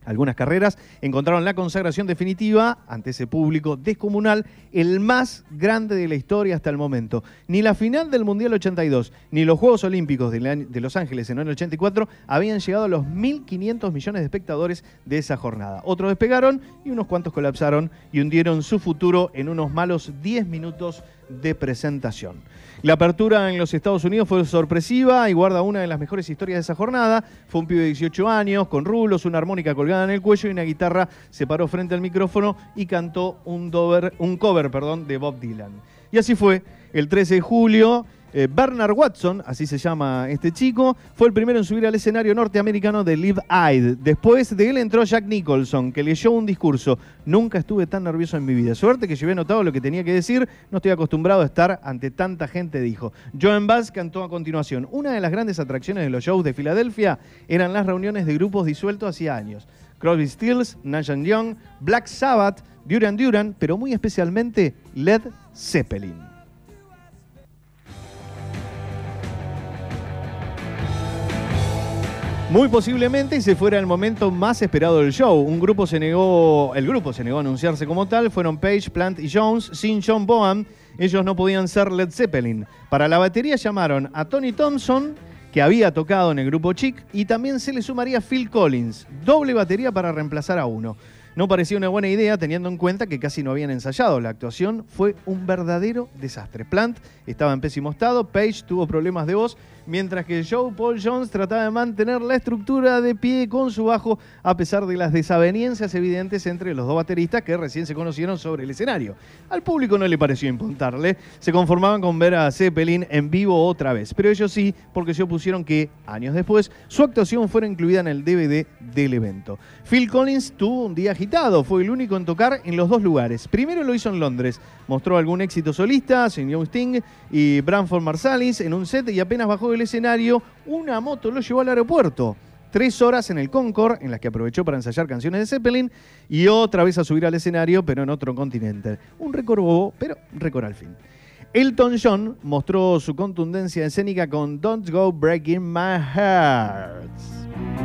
Algunas carreras, encontraron la consagración definitiva ante ese público descomunal, el más grande de la historia hasta el momento. Ni la final del Mundial 82, ni los Juegos Olímpicos de, Los Ángeles en el 84 habían llegado a los 1.500 millones de espectadores de esa jornada. Otros despegaron y unos cuantos colapsaron y hundieron su futuro en unos malos 10 minutos de presentación. La apertura en los Estados Unidos fue sorpresiva y guarda una de las mejores historias de esa jornada. Fue un pibe de 18 años, con rulos, una armónica colgada en el cuello y una guitarra. Se paró frente al micrófono y cantó un, dover- un cover perdón, de Bob Dylan. Y así fue. El 13 de julio, eh, Bernard Watson, así se llama este chico, fue el primero en subir al escenario norteamericano de Live Aid. Después de él entró Jack Nicholson, que leyó un discurso. Nunca estuve tan nervioso en mi vida. Suerte que llevé anotado lo que tenía que decir. No estoy acostumbrado a estar ante tanta gente, dijo. Joan Bass cantó a continuación. Una de las grandes atracciones de los shows de Filadelfia eran las reuniones de grupos disueltos hacía años. Crosby Stills, Nash Young, Black Sabbath, Duran Duran, pero muy especialmente Led Zeppelin. Muy posiblemente ese fuera el momento más esperado del show. Un grupo se negó, el grupo se negó a anunciarse como tal. Fueron Page, Plant y Jones sin John Bohan. Ellos no podían ser Led Zeppelin. Para la batería llamaron a Tony Thompson, que había tocado en el grupo Chic, y también se le sumaría Phil Collins. Doble batería para reemplazar a uno. No parecía una buena idea teniendo en cuenta que casi no habían ensayado. La actuación fue un verdadero desastre. Plant estaba en pésimo estado, Page tuvo problemas de voz, mientras que Joe Paul Jones trataba de mantener la estructura de pie con su bajo a pesar de las desavenencias evidentes entre los dos bateristas que recién se conocieron sobre el escenario. Al público no le pareció importarle, se conformaban con ver a Zeppelin en vivo otra vez, pero ellos sí, porque se opusieron que, años después, su actuación fuera incluida en el DVD del evento. Phil Collins tuvo un día agitado, fue el único en tocar en los dos lugares. Primero lo hizo en Londres, mostró algún éxito solista, Señor Sting y Branford Marsalis en un set y apenas bajó del escenario, una moto lo llevó al aeropuerto. Tres horas en el Concord, en las que aprovechó para ensayar canciones de Zeppelin, y otra vez a subir al escenario, pero en otro continente. Un récord bobo, pero récord al fin. Elton John mostró su contundencia escénica con Don't Go Breaking My Heart.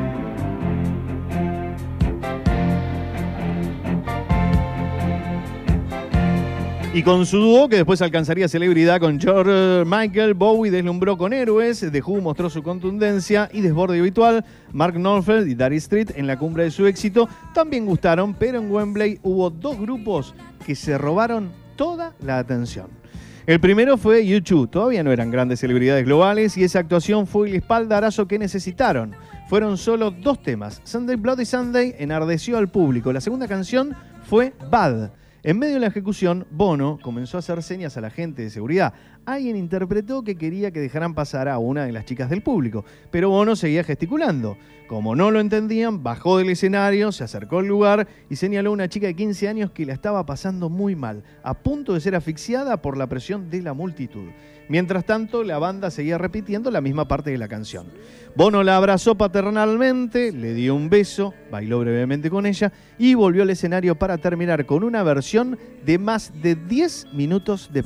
Y con su dúo, que después alcanzaría celebridad con George Michael, Bowie deslumbró con héroes, The Who mostró su contundencia y desborde habitual, Mark Knopfler y Daddy Street en la cumbre de su éxito también gustaron, pero en Wembley hubo dos grupos que se robaron toda la atención. El primero fue YouTube, todavía no eran grandes celebridades globales y esa actuación fue el espaldarazo que necesitaron. Fueron solo dos temas. Sunday Bloody Sunday enardeció al público. La segunda canción fue Bad. En medio de la ejecución, Bono comenzó a hacer señas a la gente de seguridad. Alguien interpretó que quería que dejaran pasar a una de las chicas del público, pero Bono seguía gesticulando. Como no lo entendían, bajó del escenario, se acercó al lugar y señaló a una chica de 15 años que la estaba pasando muy mal, a punto de ser asfixiada por la presión de la multitud. Mientras tanto, la banda seguía repitiendo la misma parte de la canción. Bono la abrazó paternalmente, le dio un beso, bailó brevemente con ella y volvió al escenario para terminar con una versión de más de 10 minutos de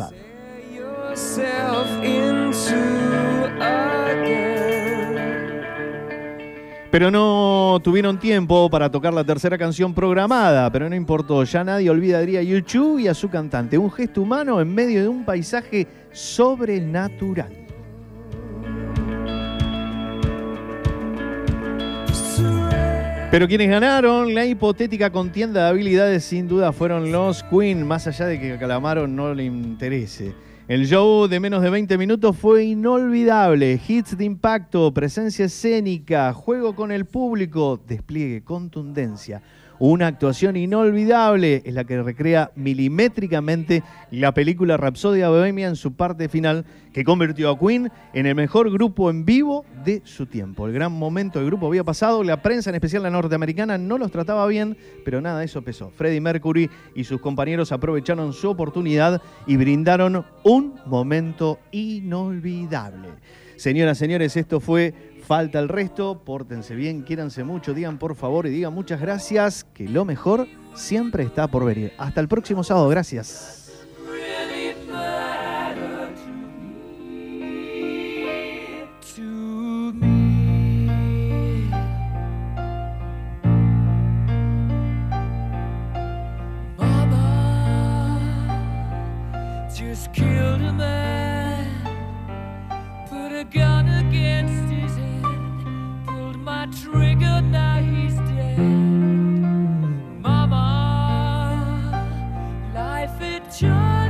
again. Pero no tuvieron tiempo para tocar la tercera canción programada, pero no importó, ya nadie olvidaría a YouTube y a su cantante, un gesto humano en medio de un paisaje sobrenatural. Pero quienes ganaron la hipotética contienda de habilidades sin duda fueron los Queen, más allá de que Calamaro no le interese. El show de menos de 20 minutos fue inolvidable. Hits de impacto, presencia escénica, juego con el público, despliegue, contundencia. Una actuación inolvidable es la que recrea milimétricamente la película Rapsodia Bohemia en su parte final, que convirtió a Queen en el mejor grupo en vivo de su tiempo. El gran momento del grupo había pasado, la prensa, en especial la norteamericana, no los trataba bien, pero nada, eso pesó. Freddie Mercury y sus compañeros aprovecharon su oportunidad y brindaron un momento inolvidable. Señoras, señores, esto fue Falta el resto, pórtense bien, quiéranse mucho, digan por favor y digan muchas gracias, que lo mejor siempre está por venir. Hasta el próximo sábado, gracias. joy.